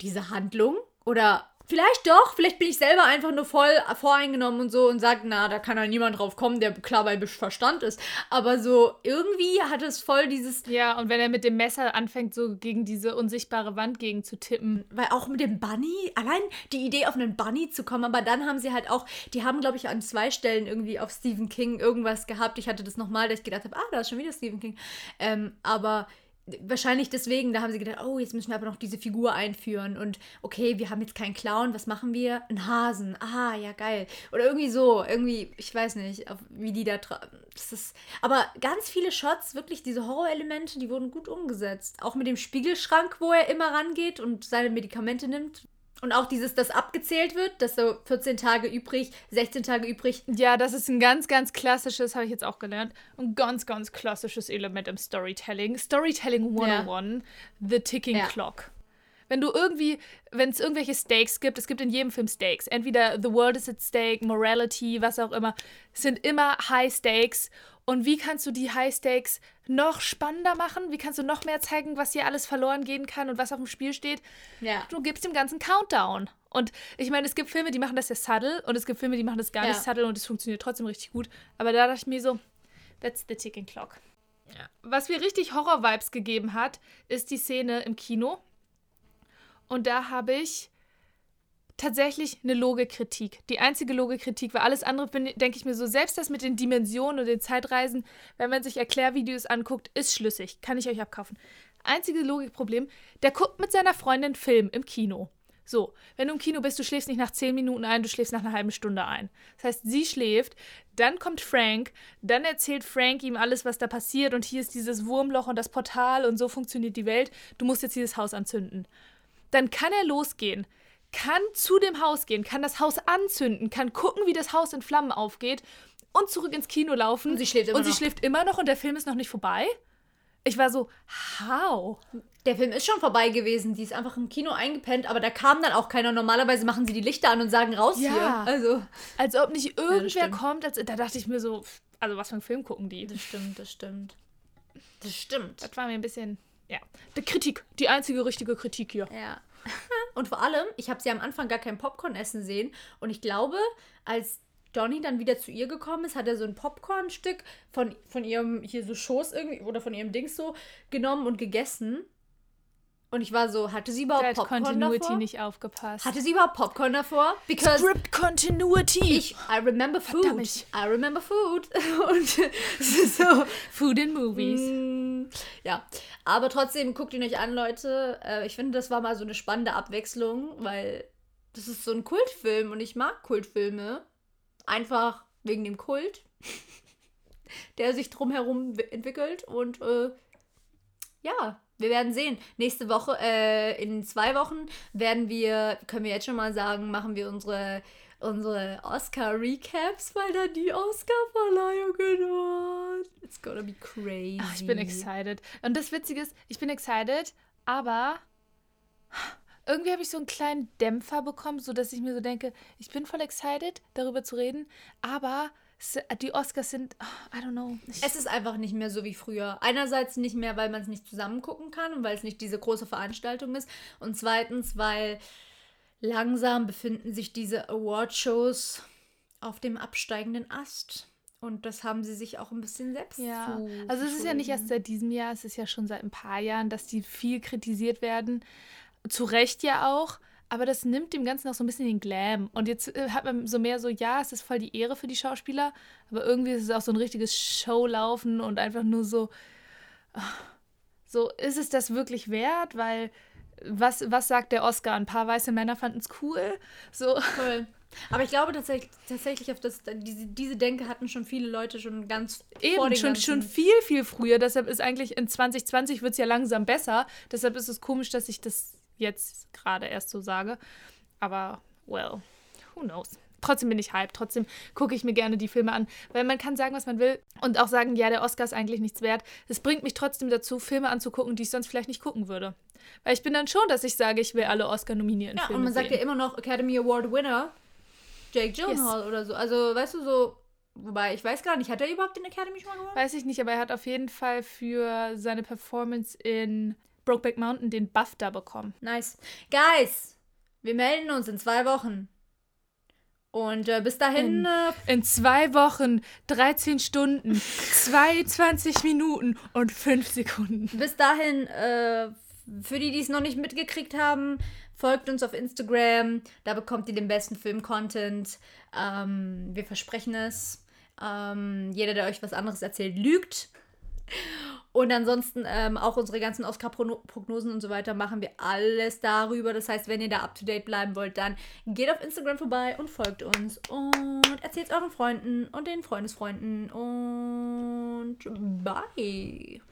diese Handlung. Oder vielleicht doch, vielleicht bin ich selber einfach nur voll voreingenommen und so und sage, na, da kann ja niemand drauf kommen, der klar bei Verstand ist. Aber so irgendwie hat es voll dieses, Ja, und wenn er mit dem Messer anfängt, so gegen diese unsichtbare Wand gegen zu tippen. Weil auch mit dem Bunny, allein die Idee auf einen Bunny zu kommen, aber dann haben sie halt auch, die haben, glaube ich, an zwei Stellen irgendwie auf Stephen King irgendwas gehabt. Ich hatte das nochmal, dass ich gedacht habe, ah, da ist schon wieder Stephen King. Ähm, aber wahrscheinlich deswegen, da haben sie gedacht, oh, jetzt müssen wir aber noch diese Figur einführen und okay, wir haben jetzt keinen Clown, was machen wir? Einen Hasen. Ah, ja, geil. Oder irgendwie so, irgendwie, ich weiß nicht, wie die da das ist, aber ganz viele Shots, wirklich diese Horrorelemente, die wurden gut umgesetzt. Auch mit dem Spiegelschrank, wo er immer rangeht und seine Medikamente nimmt. Und auch dieses, dass abgezählt wird, dass so 14 Tage übrig, 16 Tage übrig. Ja, das ist ein ganz, ganz klassisches, habe ich jetzt auch gelernt, ein ganz, ganz klassisches Element im Storytelling. Storytelling 101, The Ticking Ja. Clock. Wenn du irgendwie, wenn es irgendwelche Stakes gibt, es gibt in jedem Film Stakes. Entweder The World is at Stake, Morality, was auch immer. Es sind immer High Stakes. Und wie kannst du die High Stakes noch spannender machen? Wie kannst du noch mehr zeigen, was hier alles verloren gehen kann und was auf dem Spiel steht? Ja. Du gibst dem ganzen Countdown. Und ich meine, es gibt Filme, die machen das ja subtle und es gibt Filme, die machen das gar Ja. nicht subtle und es funktioniert trotzdem richtig gut. Aber da dachte ich mir so, that's the ticking clock. Was mir richtig Horror-Vibes gegeben hat, ist die Szene im Kino. Und da habe ich tatsächlich eine Logikritik. Die einzige Logikritik war alles andere, denke ich mir so, selbst das mit den Dimensionen und den Zeitreisen, wenn man sich Erklärvideos anguckt, ist schlüssig. Kann ich euch abkaufen. Einzige Logikproblem, der guckt mit seiner Freundin Film im Kino. So, wenn du im Kino bist, du schläfst nicht nach 10 Minuten ein, du schläfst nach einer halben Stunde ein. Das heißt, sie schläft, dann kommt Frank, dann erzählt Frank ihm alles, was da passiert und hier ist dieses Wurmloch und das Portal und so funktioniert die Welt. Du musst jetzt dieses Haus anzünden. Dann kann er losgehen, kann zu dem Haus gehen, kann das Haus anzünden, kann gucken, wie das Haus in Flammen aufgeht und zurück ins Kino laufen. Und sie schläft immer Und sie noch. schläft immer noch und der Film ist noch nicht vorbei. Ich war so, how? Der Film ist schon vorbei gewesen. Die ist einfach im Kino eingepennt, aber da kam dann auch keiner. Normalerweise machen sie die Lichter an und sagen raus Ja. hier. Also. Als ob nicht irgendwer stimmt. kommt. Als, da dachte ich mir so, also was für einen Film gucken die? Das stimmt, das stimmt. Das stimmt. Das war mir ein bisschen, ja. Die Kritik, die einzige richtige Kritik hier. Ja. *laughs* Und vor allem, ich habe sie am Anfang gar kein Popcorn essen sehen. Und ich glaube, als Donny dann wieder zu ihr gekommen ist, hat er so ein Popcornstück von, von ihrem hier so Schoß irgendwie oder von ihrem Dings so genommen und gegessen. Und ich war so, hatte sie überhaupt hat Popcorn Continuity davor? nicht aufgepasst. Hatte sie überhaupt Popcorn davor? Because Script Continuity. ich, I remember food. Verdammt. I remember food. *laughs* Und es ist so, Food in Movies. Mm, Ja, aber trotzdem guckt ihn euch an, Leute. Äh, ich finde, das war mal so eine spannende Abwechslung, weil das ist so ein Kultfilm und ich mag Kultfilme. Einfach wegen dem Kult, *laughs* der sich drumherum entwickelt. Und äh, ja, wir werden sehen. Nächste Woche, äh, in zwei Wochen werden wir, können wir jetzt schon mal sagen, machen wir unsere unsere Oscar-Recaps, weil da die Oscar-Verleihungen war. It's gonna be crazy. Ach, ich bin excited. Und das Witzige ist, ich bin excited, aber irgendwie habe ich so einen kleinen Dämpfer bekommen, so dass ich mir so denke, ich bin voll excited, darüber zu reden, aber die Oscars sind, ah, I don't know. Ich, Es ist einfach nicht mehr so wie früher. Einerseits nicht mehr, weil man es nicht zusammen gucken kann und weil es nicht diese große Veranstaltung ist. Und zweitens, weil langsam befinden sich diese Award-Shows auf dem absteigenden Ast. Und das haben sie sich auch ein bisschen selbst ja, zu also es ist ja nicht erst seit diesem Jahr, es ist ja schon seit ein paar Jahren, dass die viel kritisiert werden. Zu Recht ja auch, aber das nimmt dem Ganzen auch so ein bisschen den Glam. Und jetzt äh, hat man so mehr so, ja, es ist voll die Ehre für die Schauspieler, aber irgendwie ist es auch so ein richtiges Showlaufen und einfach nur so, ah, so, ist es das wirklich wert? Weil, was, was sagt der Oscar? Ein paar weiße Männer fanden es cool. So, Voll. Aber ich glaube tatsächlich, tatsächlich auf das, diese, diese Denke hatten schon viele Leute schon ganz vor Eben, den schon, ganzen- schon viel, viel früher. Deshalb ist eigentlich in 2020 wird es ja langsam besser. Deshalb ist es komisch, dass ich das jetzt gerade erst so sage. Aber, well, who knows. Trotzdem bin ich hyped. Trotzdem gucke ich mir gerne die Filme an. Weil man kann sagen, was man will. Und auch sagen, ja, der Oscar ist eigentlich nichts wert. Es bringt mich trotzdem dazu, Filme anzugucken, die ich sonst vielleicht nicht gucken würde. Weil ich bin dann schon, dass ich sage, ich will alle Oscar-nominierten Ja, Filme und man sagt sehen. ja immer noch Academy Award Winner, Jake Gyllenhaal oder so. Also, weißt du, so, wobei, ich weiß gar nicht, hat er überhaupt den Academy schon mal gewonnen? Weiß ich nicht, aber er hat auf jeden Fall für seine Performance in Brokeback Mountain den BAFTA bekommen. Nice. Guys, wir melden uns in zwei Wochen. Und äh, bis dahin, In- äh, In zwei Wochen, 13 Stunden, *laughs* 22 Minuten und 5 Sekunden. bis dahin, äh, für die, die es noch nicht mitgekriegt haben, folgt uns auf Instagram. Da bekommt ihr den besten Film-Content. Ähm, wir versprechen es. Ähm, jeder, der euch was anderes erzählt, lügt. Und ansonsten ähm, auch unsere ganzen Oscar-Prognosen und so weiter machen wir alles darüber. Das heißt, wenn ihr da up-to-date bleiben wollt, dann geht auf Instagram vorbei und folgt uns. Und erzählt euren Freunden und den Freundesfreunden. Und bye.